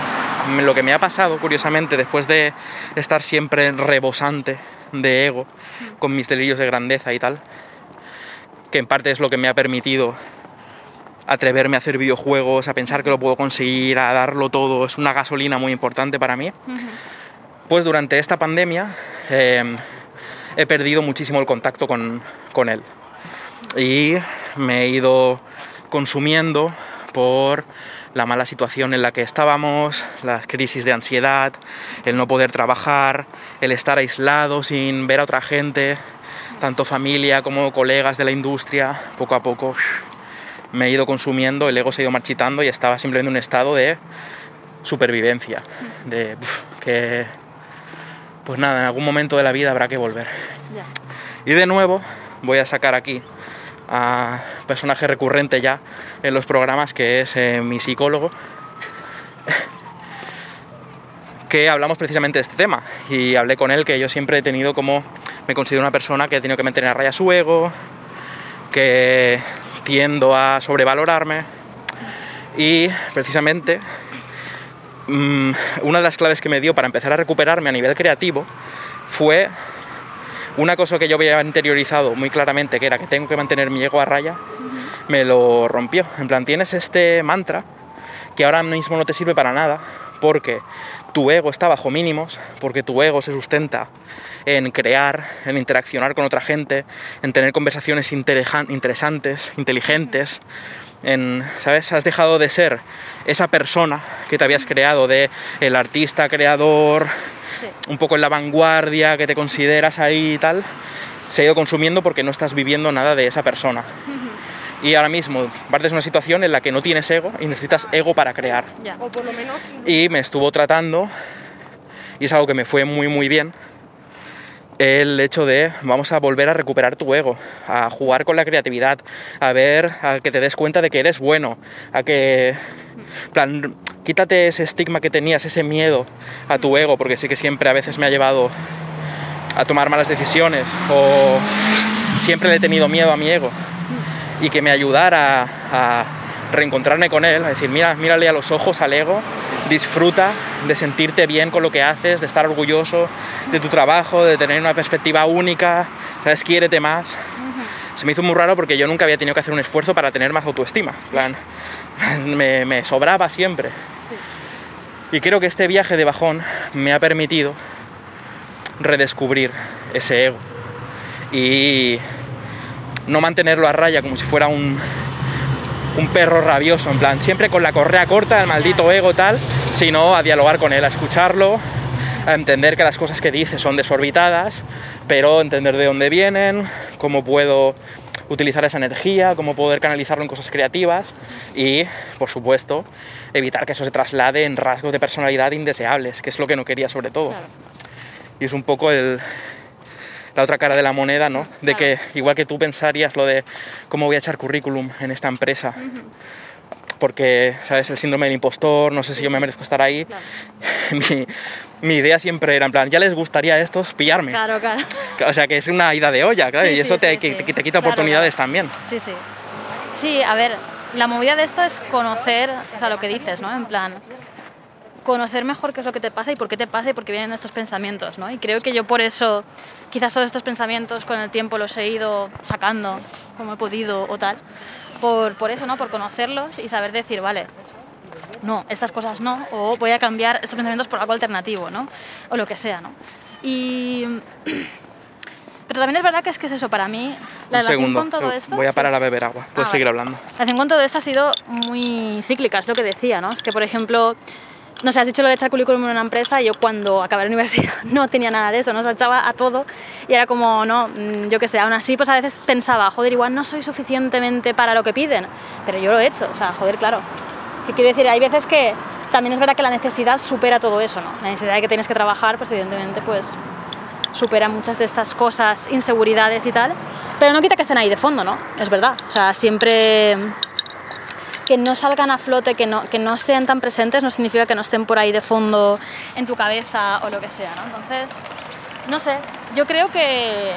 lo que me ha pasado, curiosamente, después de estar siempre rebosante de ego, con mis delirios de grandeza y tal, que en parte es lo que me ha permitido atreverme a hacer videojuegos, a pensar que lo puedo conseguir, a darlo todo, es una gasolina muy importante para mí. Pues durante esta pandemia eh, he perdido muchísimo el contacto con, con él. Y me he ido consumiendo por la mala situación en la que estábamos, las crisis de ansiedad, el no poder trabajar, el estar aislado sin ver a otra gente, tanto familia como colegas de la industria, poco a poco me he ido consumiendo, el ego se ha ido marchitando y estaba simplemente en un estado de supervivencia, de uf, que pues nada, en algún momento de la vida habrá que volver. Y de nuevo voy a sacar aquí a personaje recurrente ya en los programas que es eh, mi psicólogo que hablamos precisamente de este tema y hablé con él que yo siempre he tenido como me considero una persona que ha tenido que mantener a raya su ego que tiendo a sobrevalorarme y precisamente mm, una de las claves que me dio para empezar a recuperarme a nivel creativo fue una cosa que yo había interiorizado muy claramente, que era que tengo que mantener mi ego a raya, me lo rompió. En plan, tienes este mantra que ahora mismo no te sirve para nada, porque tu ego está bajo mínimos, porque tu ego se sustenta en crear, en interaccionar con otra gente, en tener conversaciones interesantes, inteligentes, en, ¿sabes? Has dejado de ser esa persona que te habías creado, de el artista, creador, un poco en la vanguardia, que te consideras ahí y tal, se ha ido consumiendo porque no estás viviendo nada de esa persona. Y ahora mismo partes de una situación en la que no tienes ego y necesitas ego para crear. Y me estuvo tratando, y es algo que me fue muy muy bien, el hecho de vamos a volver a recuperar tu ego, a jugar con la creatividad, a ver, a que te des cuenta de que eres bueno, a que, plan, quítate ese estigma que tenías, ese miedo a tu ego, porque sí que siempre a veces me ha llevado a tomar malas decisiones o siempre le he tenido miedo a mi ego y que me ayudara a, reencontrarme con él, a decir, mira, mírale a los ojos al ego, disfruta de sentirte bien con lo que haces, de estar orgulloso de tu trabajo, de tener una perspectiva única, ¿sabes? Quiérete más. Se me hizo muy raro porque yo nunca había tenido que hacer un esfuerzo para tener más autoestima. Plan, me, me sobraba siempre. Y creo que este viaje de bajón me ha permitido redescubrir ese ego y no mantenerlo a raya como si fuera un, un perro rabioso, en plan, siempre con la correa corta, el maldito ego tal, sino a dialogar con él, a escucharlo, a entender que las cosas que dice son desorbitadas, pero entender de dónde vienen, cómo puedo utilizar esa energía, cómo poder canalizarlo en cosas creativas y, por supuesto, evitar que eso se traslade en rasgos de personalidad indeseables, que es lo que no quería sobre todo. Y es un poco el, la otra cara de la moneda, ¿no? De que igual que tú pensarías lo de cómo voy a echar currículum en esta empresa. Porque, ¿sabes? El síndrome del impostor, no sé si yo me merezco estar ahí. mi, mi, idea siempre era, en plan, ya les gustaría a estos pillarme. Claro, claro. O sea, que es una ida de olla, claro, y eso te, te, quita oportunidades también. Sí, sí. Sí, a ver, la movida de esto es conocer, o sea, lo que dices, ¿no? En plan, conocer mejor qué es lo que te pasa y por qué te pasa y por qué vienen estos pensamientos, ¿no? Y creo que yo por eso, quizás todos estos pensamientos con el tiempo los he ido sacando como he podido o tal, por, por eso, ¿no? Por conocerlos y saber decir, vale, no, estas cosas no, o voy a cambiar estos pensamientos por algo alternativo, ¿no? O lo que sea, ¿no? Y... Pero también es verdad que es que es eso, para mí, la relación con todo esto... Voy a parar a beber agua, puedes ah, seguir hablando. La relación con todo esto ha sido muy cíclica, es lo que decía, ¿no? Es que, por ejemplo, no sé, has dicho lo de echar currículum en una empresa, yo cuando acabé la universidad no tenía nada de eso, no echaba a todo y era como, no, mm, yo qué sé, aún así pues a veces pensaba, joder, igual no soy suficientemente para lo que piden, pero yo lo he hecho, o sea, joder, claro. ¿Qué quiero decir? Hay veces que también es verdad que la necesidad supera todo eso, ¿no? La necesidad de que tienes que trabajar, pues evidentemente, pues supera muchas de estas cosas, inseguridades y tal, pero no quita que estén ahí de fondo, ¿no? Es verdad, o sea, siempre que no salgan a flote, que no, que no sean tan presentes, no significa que no estén por ahí de fondo en tu cabeza o lo que sea, ¿no? Entonces, no sé, yo creo que,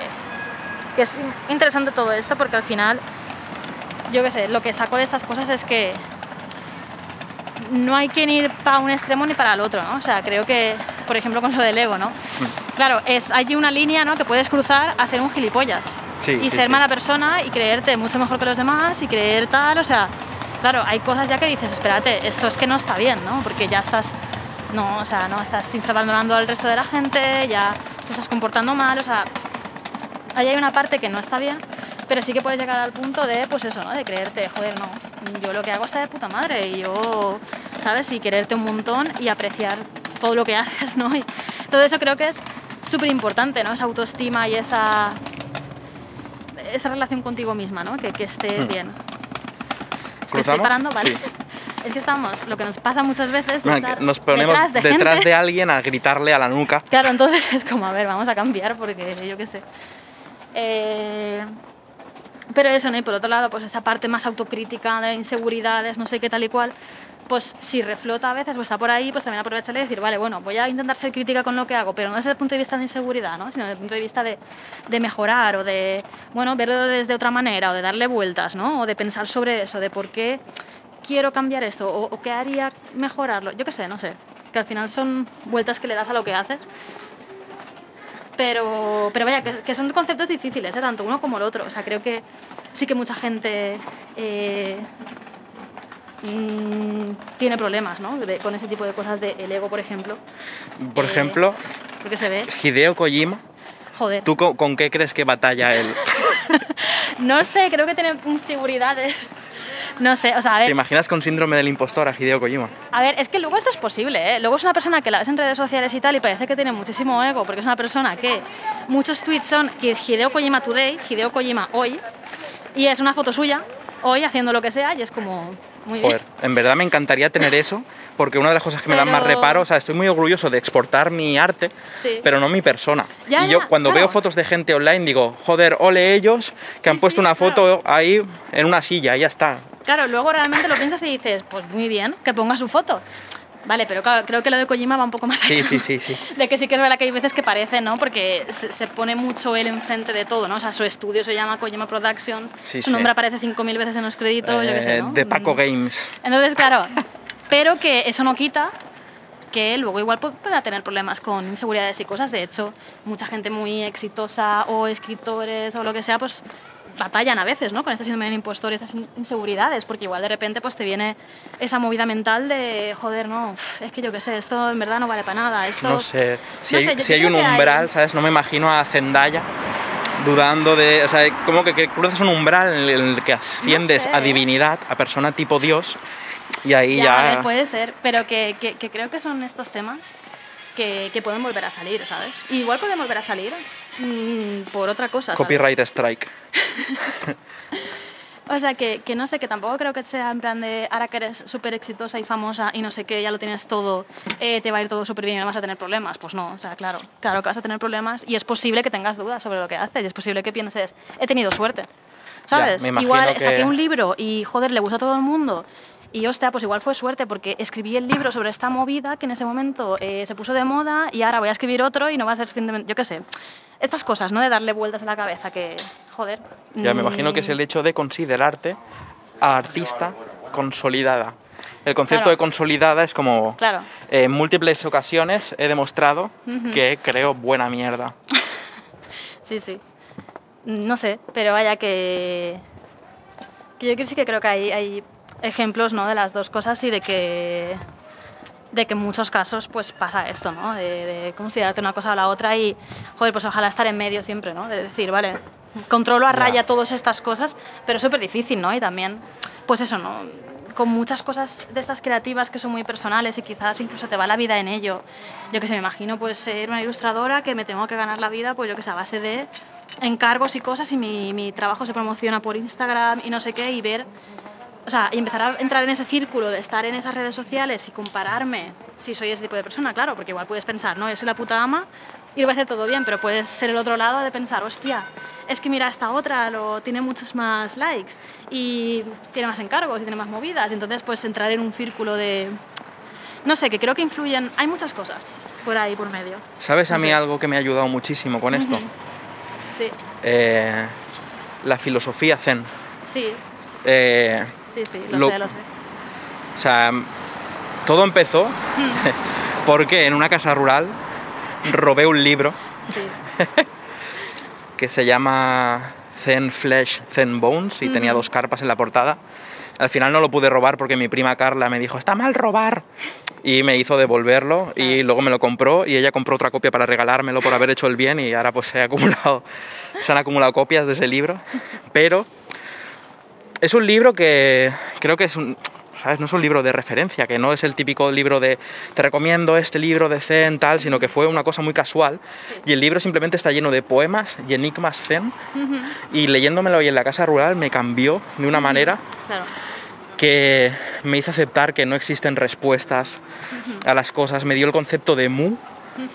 que es interesante todo esto porque al final, yo qué sé, lo que saco de estas cosas es que no hay que ir para un extremo ni para el otro, ¿no? O sea, creo que, por ejemplo, con lo del ego, ¿no? Mm. Claro, es, hay una línea, ¿no? Que puedes cruzar a ser un gilipollas. y ser mala persona y creerte mucho mejor que los demás y creer tal, o sea, claro, hay cosas ya que dices, espérate, esto es que no está bien, ¿no? Porque ya estás, no, o sea, no estás infravalorando al resto de la gente, ya te estás comportando mal, o sea, ahí hay una parte que no está bien, pero sí que puedes llegar al punto de, pues eso, ¿no? De creerte, joder, no, yo lo que hago está de puta madre y yo, ¿sabes? Y quererte un montón y apreciar todo lo que haces, ¿no? Y todo eso creo que es súper importante, ¿no? Esa autoestima y esa, esa relación contigo misma, ¿no? Que, que esté hmm. bien. ¿Cruzamos? Parando, ¿vale? Es que estamos, lo que nos pasa muchas veces nos ponemos detrás, de, alguien a gritarle a la nuca. Claro, entonces es como, a ver, vamos a cambiar porque yo qué sé. Eh, pero eso, ¿no? Y por otro lado, pues esa parte más autocrítica de inseguridades, no sé qué tal y cual, pues si reflota a veces o está por ahí, pues también aprovecharle y decir, vale, bueno, voy a intentar ser crítica con lo que hago, pero no desde el punto de vista de inseguridad, ¿no? sino desde el punto de vista de, de mejorar o de, bueno, verlo desde otra manera o de darle vueltas, ¿no? O de pensar sobre eso, de por qué quiero cambiar esto o, qué haría mejorarlo. Yo qué sé, no sé. Que al final son vueltas que le das a lo que haces. Pero, pero vaya, que, que son conceptos difíciles, ¿eh? tanto uno como el otro. O sea, creo que sí que mucha gente eh, mm, tiene problemas ¿no? De- con ese tipo de cosas del ego, por ejemplo. Por Eh, ejemplo, Porque se ve, Hideo Kojima, joder. ¿tú con, con qué crees que batalla él? No sé, creo que tiene inseguridades. No sé, o sea, a ¿Te ver, imaginas con síndrome del impostor a Hideo Kojima? a ver, es que luego esto es posible, ¿eh? Luego es una persona que la ves en redes sociales y tal y parece que tiene muchísimo ego, porque es una persona que muchos tweets son Hideo Kojima Today, Hideo Kojima hoy, y es una foto suya, hoy haciendo lo que sea, y es como muy bien. Joder, en verdad me encantaría tener eso, porque una de las cosas que me dan más Pero- reparo, o sea, estoy muy orgulloso de exportar mi arte, Sí. pero no mi persona. Ya, y yo ya, cuando claro. veo fotos de gente online digo, joder, ole ellos, que han puesto sí, una claro. foto ahí en una silla y ya está. Claro, luego realmente lo piensas y dices, pues muy bien, que ponga su foto. Vale, pero claro, creo que lo de Kojima va un poco más allá. Sí, sí, sí, sí. De que sí que es verdad que hay veces que parece, ¿no? Porque se, se pone mucho él enfrente de todo, ¿no? O sea, su estudio se llama Kojima Productions, Sí, su sí. nombre aparece 5.000 veces en los créditos, yo qué sé, Eh, ¿no? de Paco Mm. Games. Entonces, claro, pero que eso no quita que luego igual pu- pueda tener problemas con inseguridades y cosas. De hecho, mucha gente muy exitosa o escritores o lo que sea, pues batallan a veces, ¿no? Con este síndrome del impostor y estas in- inseguridades, porque igual de repente pues te viene esa movida mental de, joder, no, es que yo qué sé, esto en verdad no vale para nada, esto... No sé, si No hay, sé, si hay un que hay- umbral, ¿sabes? No me imagino a Zendaya dudando de... O sea, como que, que cruzas un umbral en el que asciendes sé, a divinidad, a persona tipo Dios, y ahí Ya, ya... a ver, puede ser, pero que, que- que creo que son estos temas que, que pueden volver a salir, ¿sabes? Y igual pueden volver a salir mm, por otra cosa, ¿sabes? Copyright strike. O sea, que, que no sé, que tampoco creo que sea en plan de ahora que eres súper exitosa y famosa y no sé qué, ya lo tienes todo, eh, te va a ir todo súper bien y no vas a tener problemas. Pues no, o sea, claro, claro que vas a tener problemas y es posible que tengas dudas sobre lo que haces y es posible que pienses, he tenido suerte. ¿Sabes? igual que- saqué un libro y joder, le gustó a todo el mundo. Y hostia, pues igual fue suerte porque escribí el libro sobre esta movida que en ese momento eh, se puso de moda y ahora voy a escribir otro y no va a ser fin de... Yo qué sé. Estas cosas, ¿no? De darle vueltas a la cabeza que, joder. Ya me imagino que mm, es el hecho de considerarte a artista consolidada. El concepto Claro. de consolidada es como... Claro. En múltiples ocasiones he demostrado que creo buena mierda. Sí, sí. No sé, pero vaya que. que yo creo- sí que creo que hay, hay ejemplos ¿no? de las dos cosas y de que. De que en muchos casos pues pasa esto, ¿no? De, de considerarte una cosa o la otra y, joder, pues ojalá estar en medio siempre, ¿no? De decir, vale, controlo a Ya. raya todas estas cosas, pero es súper difícil, ¿no? Y también, pues eso, ¿no? Con muchas cosas de estas creativas que son muy personales y quizás incluso te va la vida en ello. Yo que sé, me imagino pues ser una ilustradora que me tengo que ganar la vida, pues yo que sé, a base de encargos y cosas y mi, mi trabajo se promociona por Instagram y no sé qué y ver o sea, y empezar a entrar en ese círculo de estar en esas redes sociales y compararme si soy ese tipo de persona, claro, porque igual puedes pensar, no, yo soy la puta ama y lo voy a hacer todo bien, pero puedes ser el otro lado de pensar, hostia, es que mira, esta otra lo, tiene muchos más likes y tiene más encargos y tiene más movidas, y entonces pues entrar en un círculo de... No sé, que creo que influyen, hay muchas cosas por ahí, por medio. ¿Sabes a mí sé. algo que me ha ayudado muchísimo con esto? Sí, Eh, la filosofía zen. sí, Eh, sí, sí, lo, Lo- sé, lo sé. o sea, todo empezó porque en una casa rural robé un libro Sí, que se llama Zen Flesh, Zen Bones y tenía dos carpas en la portada. Al final no lo pude robar porque mi prima Carla me dijo, está mal robar. Y me hizo devolverlo y luego me lo compró y ella compró otra copia para regalármelo por haber hecho el bien y ahora pues se, ha acumulado, se han acumulado copias de ese libro. Pero es un libro que creo que es un... ¿Sabes? No es un libro de referencia, que no es el típico libro de te recomiendo este libro de Zen, tal, sino que fue una cosa muy casual. Y el libro simplemente está lleno de poemas y enigmas Zen. Y leyéndomelo hoy en la casa rural me cambió de una manera claro. que me hizo aceptar que no existen respuestas a las cosas. Me dio el concepto de mu,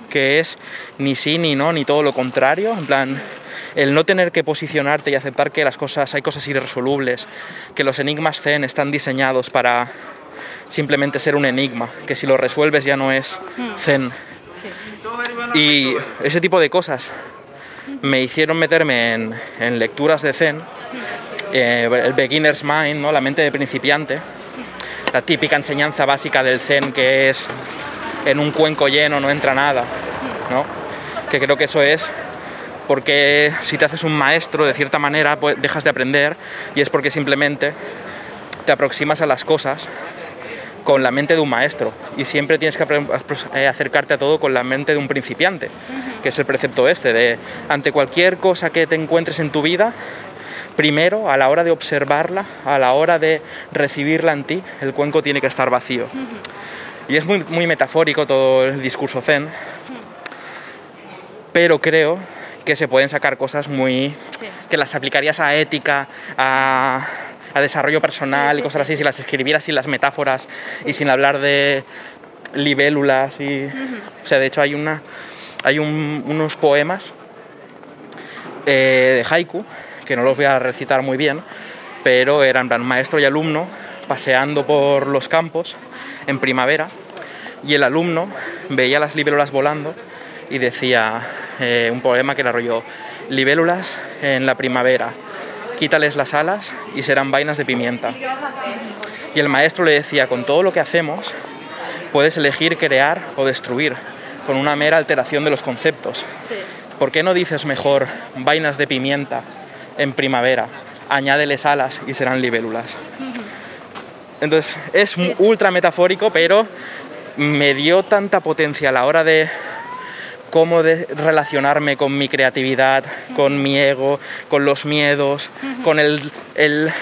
que es ni sí ni no, ni todo lo contrario. En plan, el no tener que posicionarte y aceptar que las cosas, hay cosas irresolubles, que los enigmas zen están diseñados para simplemente ser un enigma, que si lo resuelves ya no es zen. Sí. Y ese tipo de cosas me hicieron meterme en, en lecturas de zen, eh, el beginner's mind, ¿no? la mente de principiante, la típica enseñanza básica del zen que es en un cuenco lleno no entra nada, ¿no? que creo que eso es porque si te haces un maestro de cierta manera pues dejas de aprender y es porque simplemente te aproximas a las cosas con la mente de un maestro y siempre tienes que eh, acercarte a todo con la mente de un principiante, que es el precepto este de ante cualquier cosa que te encuentres en tu vida, primero a la hora de observarla, a la hora de recibirla en ti, el cuenco tiene que estar vacío. Y es muy, muy metafórico todo el discurso zen, pero creo que se pueden sacar cosas muy Sí. que las aplicarías a ética, a, a desarrollo personal Sí, sí, y cosas así, si las escribieras sin las metáforas y sin hablar de libélulas y... O sea, de hecho hay, una, hay un- unos poemas eh, de haiku, que no los voy a recitar muy bien, pero eran plan maestro y alumno paseando por los campos en primavera y el alumno veía las libélulas volando y decía eh, un poema que era rollo libélulas en la primavera, quítales las alas y serán vainas de pimienta. Y el maestro le decía, con todo lo que hacemos, puedes elegir crear o destruir, con una mera alteración de los conceptos. Sí. ¿Por qué no dices mejor vainas de pimienta en primavera? Añádeles alas y serán libélulas. Entonces, es ultra metafórico, pero me dio tanta potencia a la hora de cómo de relacionarme con mi creatividad, con mi ego, con los miedos, con el, el-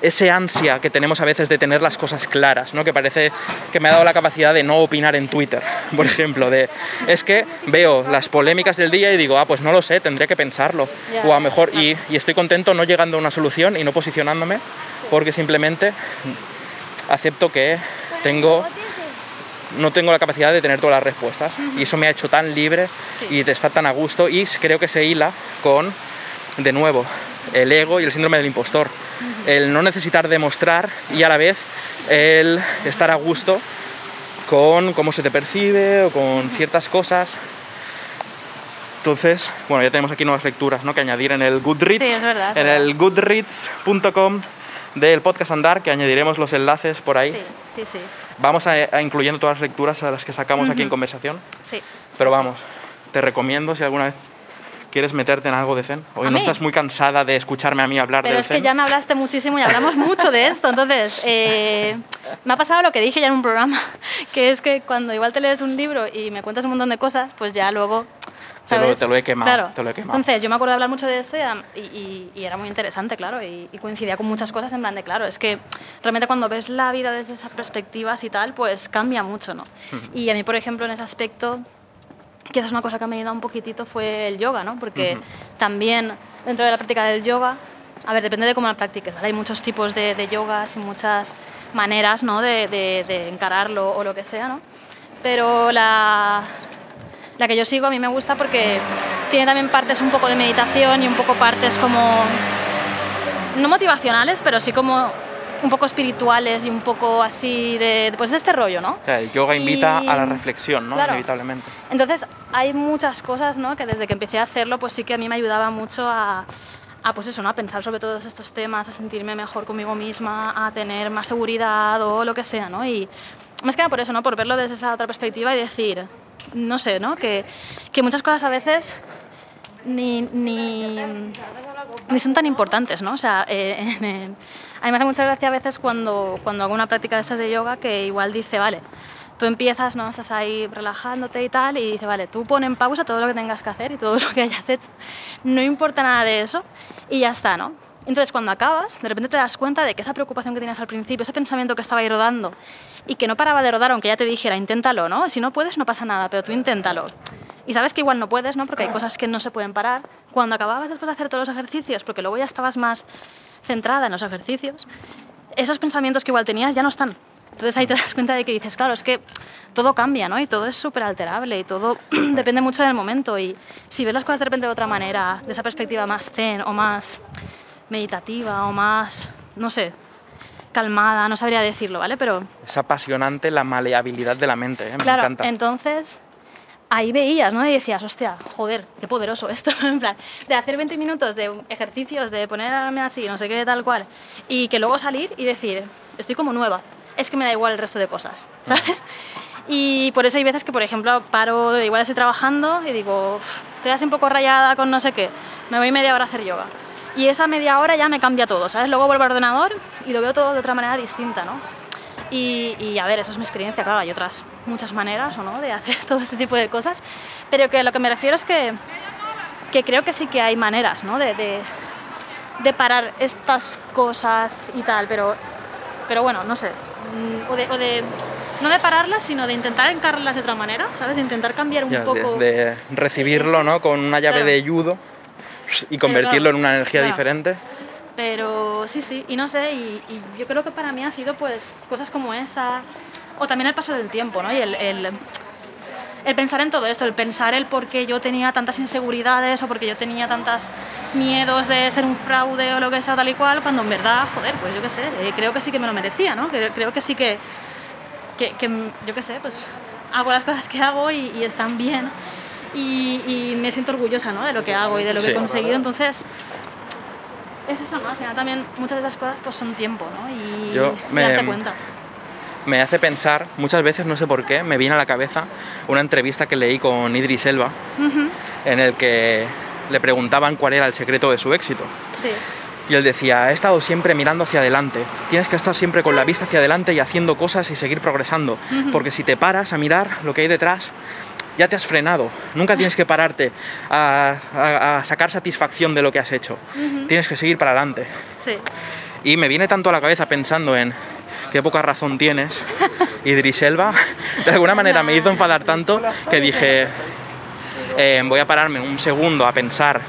ese ansia que tenemos a veces de tener las cosas claras, ¿no? que parece que me ha dado la capacidad de no opinar en Twitter, por ejemplo, de es que veo las polémicas del día y digo, ah, pues no lo sé, tendré que pensarlo, o a lo mejor, y, y estoy contento no llegando a una solución y no posicionándome, porque simplemente acepto que tengo no tengo la capacidad de tener todas las respuestas. Y eso me ha hecho tan libre Sí. y de estar tan a gusto. Y creo que se hila con de nuevo el ego y el síndrome del impostor. El no necesitar demostrar y a la vez el estar a gusto con cómo se te percibe o con ciertas cosas. Entonces bueno ya tenemos aquí nuevas lecturas ¿no? que añadir en el Goodreads. Sí, es verdad, es en verdad. el goodreads.com del podcast Andar que añadiremos los enlaces por ahí Sí, sí, sí. Vamos a, a incluyendo todas las lecturas a las que sacamos aquí en conversación. sí. Pero sí, vamos, te recomiendo si alguna vez quieres meterte en algo de Zen. Hoy ¿A no mí? estás muy cansada de escucharme a mí hablar Pero del es que Zen. ya me hablaste muchísimo y hablamos mucho de esto. Entonces, eh, me ha pasado lo que dije ya en un programa, que es que cuando igual te lees un libro y me cuentas un montón de cosas, pues ya luego... Te lo- ¿sabes? te lo he quemado, Claro. te lo he quemado. Entonces, yo me acuerdo de hablar mucho de esto y, era- y- y- era muy interesante, claro, y, y coincidía con muchas cosas en plan de, claro, es que realmente cuando ves la vida desde esas perspectivas y tal, pues cambia mucho, ¿no? Y a mí, por ejemplo, en ese aspecto, quizás una cosa que me ha ayudado un poquitito fue el yoga, ¿no? Porque Ujú. también dentro de la práctica del yoga, a ver, depende de cómo la practiques, ¿vale? Hay muchos tipos de, de yogas y muchas maneras, ¿no? De, de- de encararlo o lo que sea, ¿no? Pero la, la que yo sigo a mí me gusta porque tiene también partes un poco de meditación y un poco partes como, no motivacionales, pero sí como un poco espirituales y un poco así de, pues de este rollo, ¿no? El yoga invita Y- a la reflexión, ¿no? Claro. Inevitablemente. Entonces, hay muchas cosas, ¿no? Que desde que empecé a hacerlo, pues sí que a mí me ayudaba mucho a, a, pues eso, ¿no? A pensar sobre todos estos temas, a sentirme mejor conmigo misma, a tener más seguridad o lo que sea, ¿no? Y más que nada por eso, ¿no? Por verlo desde esa otra perspectiva y decir, no sé, ¿no? Que, que muchas cosas a veces ni, ni, ni son tan importantes, ¿no? O sea, eh, en- a mí me hace mucha gracia a veces cuando, cuando hago una práctica de estas de yoga que igual dice, vale, tú empiezas, ¿no? Estás ahí relajándote y tal, y dice, vale, tú pon en pausa todo lo que tengas que hacer y todo lo que hayas hecho. No importa nada de eso y ya está, ¿no? Entonces, cuando acabas, de repente te das cuenta de que esa preocupación que tenías al principio, ese pensamiento que estaba ahí rodando y que no paraba de rodar, aunque ya te dijera, inténtalo, ¿no? Si no puedes, no pasa nada, pero tú inténtalo. Y sabes que igual no puedes, ¿no? Porque hay cosas que no se pueden parar. Cuando acababas después de hacer todos los ejercicios, porque luego ya estabas más centrada en los ejercicios, esos pensamientos que igual tenías ya no están. Entonces ahí te das cuenta de que dices, claro, es que todo cambia, ¿no? Y todo es súper alterable y todo depende mucho del momento. Y si ves las cosas de repente de otra manera, de esa perspectiva más zen o más meditativa o más, no sé, calmada, no sabría decirlo, ¿vale? Pero Es apasionante la maleabilidad de la mente, ¿eh? me claro, encanta. entonces ahí veías, ¿no? Y decías, hostia, joder, qué poderoso esto, en plan, de hacer 20 minutos de ejercicios, de ponerme así, no sé qué, tal cual, y que luego salir y decir, estoy como nueva, es que me da igual el resto de cosas, ¿sabes? Y por eso hay veces que, por ejemplo, paro, igual estoy trabajando y digo, "Uf, estoy así un poco rayada con no sé qué, me voy media hora a hacer yoga. Y esa media hora ya me cambia todo, ¿sabes? Luego vuelvo al ordenador y lo veo todo de otra manera distinta, ¿no? Y, y, a ver, eso es mi experiencia, claro, hay otras muchas maneras ¿o no? de hacer todo este tipo de cosas, pero que lo que me refiero es que, que creo que sí que hay maneras ¿no? de, de, de parar estas cosas y tal, pero, pero bueno, no sé, mm, o de, o de- no de pararlas, sino de intentar encararlas de otra manera, ¿sabes? De intentar cambiar un Ya, poco... de, recibirlo, ¿no? Con una llave Claro. de judo y convertirlo claro, en una energía claro. diferente. Pero sí, sí, y no sé, y, y yo creo que para mí ha sido pues cosas como esa, o también el paso del tiempo, ¿no? Y el, el, el pensar en todo esto, el pensar el por qué yo tenía tantas inseguridades o porque yo tenía tantos miedos de ser un fraude o lo que sea tal y cual, cuando en verdad, joder, pues yo qué sé, eh, creo que sí que me lo merecía, ¿no? Creo, creo que sí que, que, que, yo qué sé, pues hago las cosas que hago y, y están bien. Y, y me siento orgullosa ¿no? de lo que hago y de lo que he conseguido. Entonces, es eso, ¿no? Al final también muchas de esas cosas pues son tiempo, ¿no? Y, Yo me- darte cuenta. Me hace pensar, muchas veces, no sé por qué, me viene a la cabeza una entrevista que leí con Idris Elba, en el que le preguntaban cuál era el secreto de su éxito. Sí, Y él decía, he estado siempre mirando hacia adelante. Tienes que estar siempre con la vista hacia adelante y haciendo cosas y seguir progresando. Porque si te paras a mirar lo que hay detrás, ya te has frenado. Nunca tienes que pararte a, a- a sacar satisfacción de lo que has hecho. Tienes que seguir para adelante. sí. Y me viene tanto a la cabeza pensando en qué poca razón tienes. Idris Elba, de alguna manera me hizo enfadar tanto que dije, eh, voy a pararme un segundo a pensar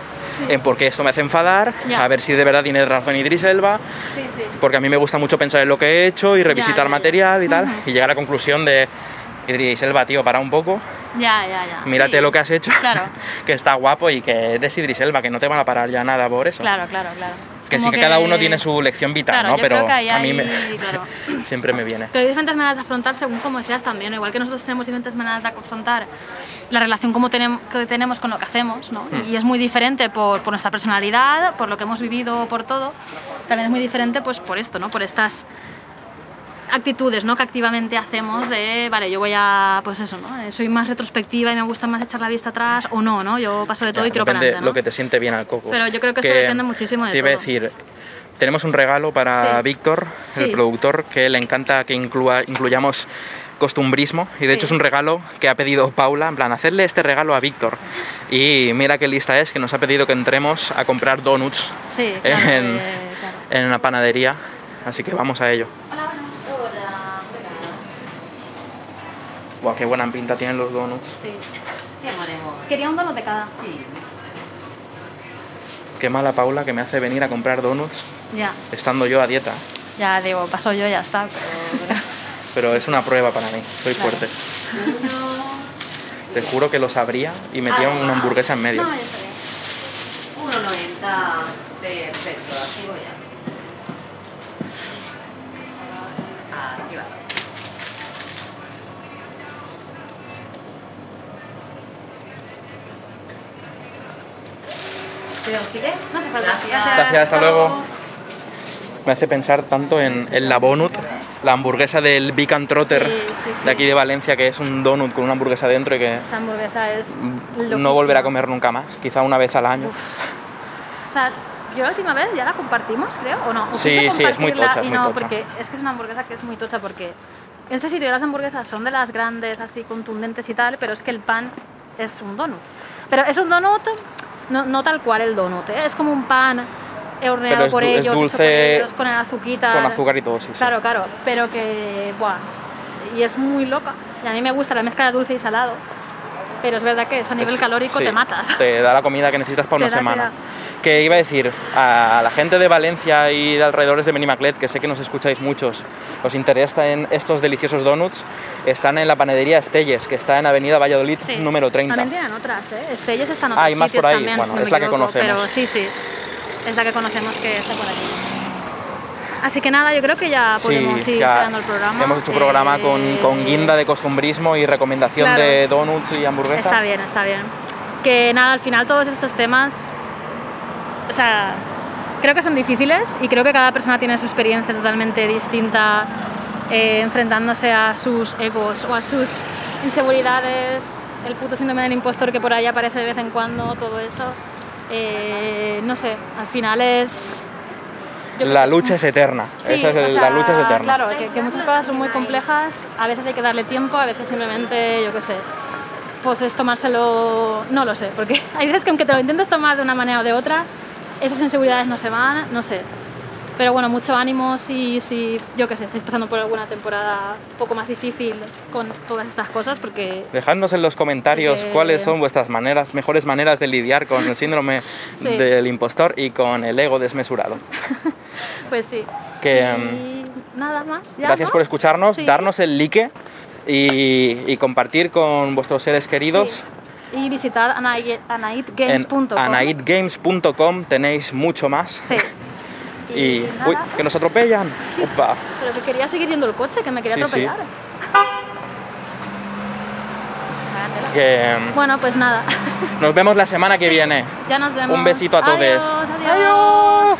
en por qué esto me hace enfadar, a ver si de verdad tiene razón Idris Elba, Sí, sí. porque a mí me gusta mucho pensar en lo que he hecho y revisitar material y tal, y llegar a la conclusión de, Idris Elba, tío, para un poco, Ya, ya, ya. mírate Sí. lo que has hecho, Claro. que está guapo y que eres Idris Elba, que no te van a parar ya nada por eso. Claro, claro, claro. Es Que sí como que, cada uno tiene su lección vital, Claro, ¿no? yo Pero creo que ahí a mí me- claro. siempre me viene. Pero hay diferentes maneras de afrontar según cómo seas también, igual que nosotros tenemos diferentes maneras de afrontar la relación como tenem- que tenemos con lo que hacemos, ¿no? Hmm. Y es muy diferente por, por nuestra personalidad, por lo que hemos vivido, por todo. También es muy diferente pues por esto, ¿no? Por estas actitudes, ¿no? Que activamente hacemos de, vale, yo voy a, pues eso, ¿no? Eh, Soy más retrospectiva y me gusta más echar la vista atrás o no, ¿no? Yo paso de todo y tiro para adelante, ¿no? lo que te siente bien al coco. Pero yo creo que esto depende muchísimo de Te iba a decir, tenemos un regalo para Sí. Víctor, el Sí. productor, que le encanta que inclua- incluyamos costumbrismo y de Sí. hecho es un regalo que ha pedido Paula, en plan, hacerle este regalo a Víctor. Y mira qué lista es, que nos ha pedido que entremos a comprar donuts Sí, claro, en, eh, claro. en una panadería, así que vamos a ello. Buah, qué buena pinta tienen los donuts. Sí. Quería un donut de cada. Qué mala Paula que me hace venir a comprar donuts Ya, estando yo a dieta. ya digo, paso yo, ya está. Pero... Pero es una prueba para mí, soy Claro. fuerte. Te juro que lo sabría y metía una hamburguesa en medio. No, ya está bien. 1,90. Perfecto, así voy ya. ¿Te quiere? No hace falta. Gracias. Gracias, hasta luego. Me hace pensar tanto en, en la Bonut, la hamburguesa del Beacon Trotter Sí, sí, sí. de aquí de Valencia, que es un donut con una hamburguesa dentro y que Esa hamburguesa es. no loquísima. volveré a comer nunca más, quizá una vez al año. O sea, yo la última vez ya la compartimos, creo, o no. O Sí, sí, es muy tocha, es muy no, tocha. porque es que es una hamburguesa que es muy tocha porque en este sitio las hamburguesas son de las grandes, así contundentes y tal, pero es que el pan es un donut. Pero es un donut, no, no tal cual el donut, ¿eh? es como un pan horneado Pero es por es ellos, hecho por dulce ellos, con el azuquita. Con azúcar y todo, sí. sí. Claro, claro, pero que, buah, y es muy loca. Y a mí me gusta la mezcla de dulce y salado, pero es verdad que eso a nivel Es- calórico sí, te matas. Te da la comida que necesitas para Te una da, semana. Que iba a decir, a la gente de Valencia y de alrededores de Benimaclet, que sé que nos escucháis muchos, os interesan estos deliciosos donuts, están en la panadería Estelles, que está en Avenida Valladolid Sí. número 30. También tienen otras, ¿eh? Estelles están en Ah, otros hay más sitios por ahí. también, Bueno, si es la que conocemos. Pero sí, sí, es la que conocemos que está por aquí. Así que nada, yo creo que ya podemos ir ya cerrando el programa. hemos hecho programa con, Eh, con guinda de costumbrismo y recomendación claro. de donuts y hamburguesas. Está bien, está bien. Que nada, al final todos estos temas, o sea, creo que son difíciles y creo que cada persona tiene su experiencia totalmente distinta eh, enfrentándose a sus egos o a sus inseguridades, el puto síndrome del impostor que por ahí aparece de vez en cuando, todo eso. Eh, no sé, al final es... La lucha es eterna. Sí, Esa es o el- sea, la lucha es eterna. Claro, que, que muchas cosas son muy complejas, a veces hay que darle tiempo, a veces simplemente, yo qué sé, pues es tomárselo, no lo sé, porque hay veces que aunque te lo intentes tomar de una manera o de otra, esas inseguridades no se van, no sé. Pero bueno, mucho ánimo si, si yo qué sé, estáis pasando por alguna temporada un poco más difícil con todas estas cosas, porque Dejadnos en los comentarios Porque- cuáles son vuestras maneras, mejores maneras de lidiar con el síndrome Sí. del impostor y con el ego desmesurado. pues sí. Que, y nada más. ya, Gracias ¿no? por escucharnos, Sí. darnos el like y, y compartir con vuestros seres queridos. Sí. Y visitad anai- En anaidgames.com. anaidgames.com tenéis mucho más. Sí. Y, uy, que nos atropellan. Opa. Pero que quería seguir yendo el coche, que me quería Sí, sí. atropellar. Que Bueno, pues nada. nos vemos la semana que viene. ya nos vemos. Un besito a todos. Adiós, adiós. Adiós.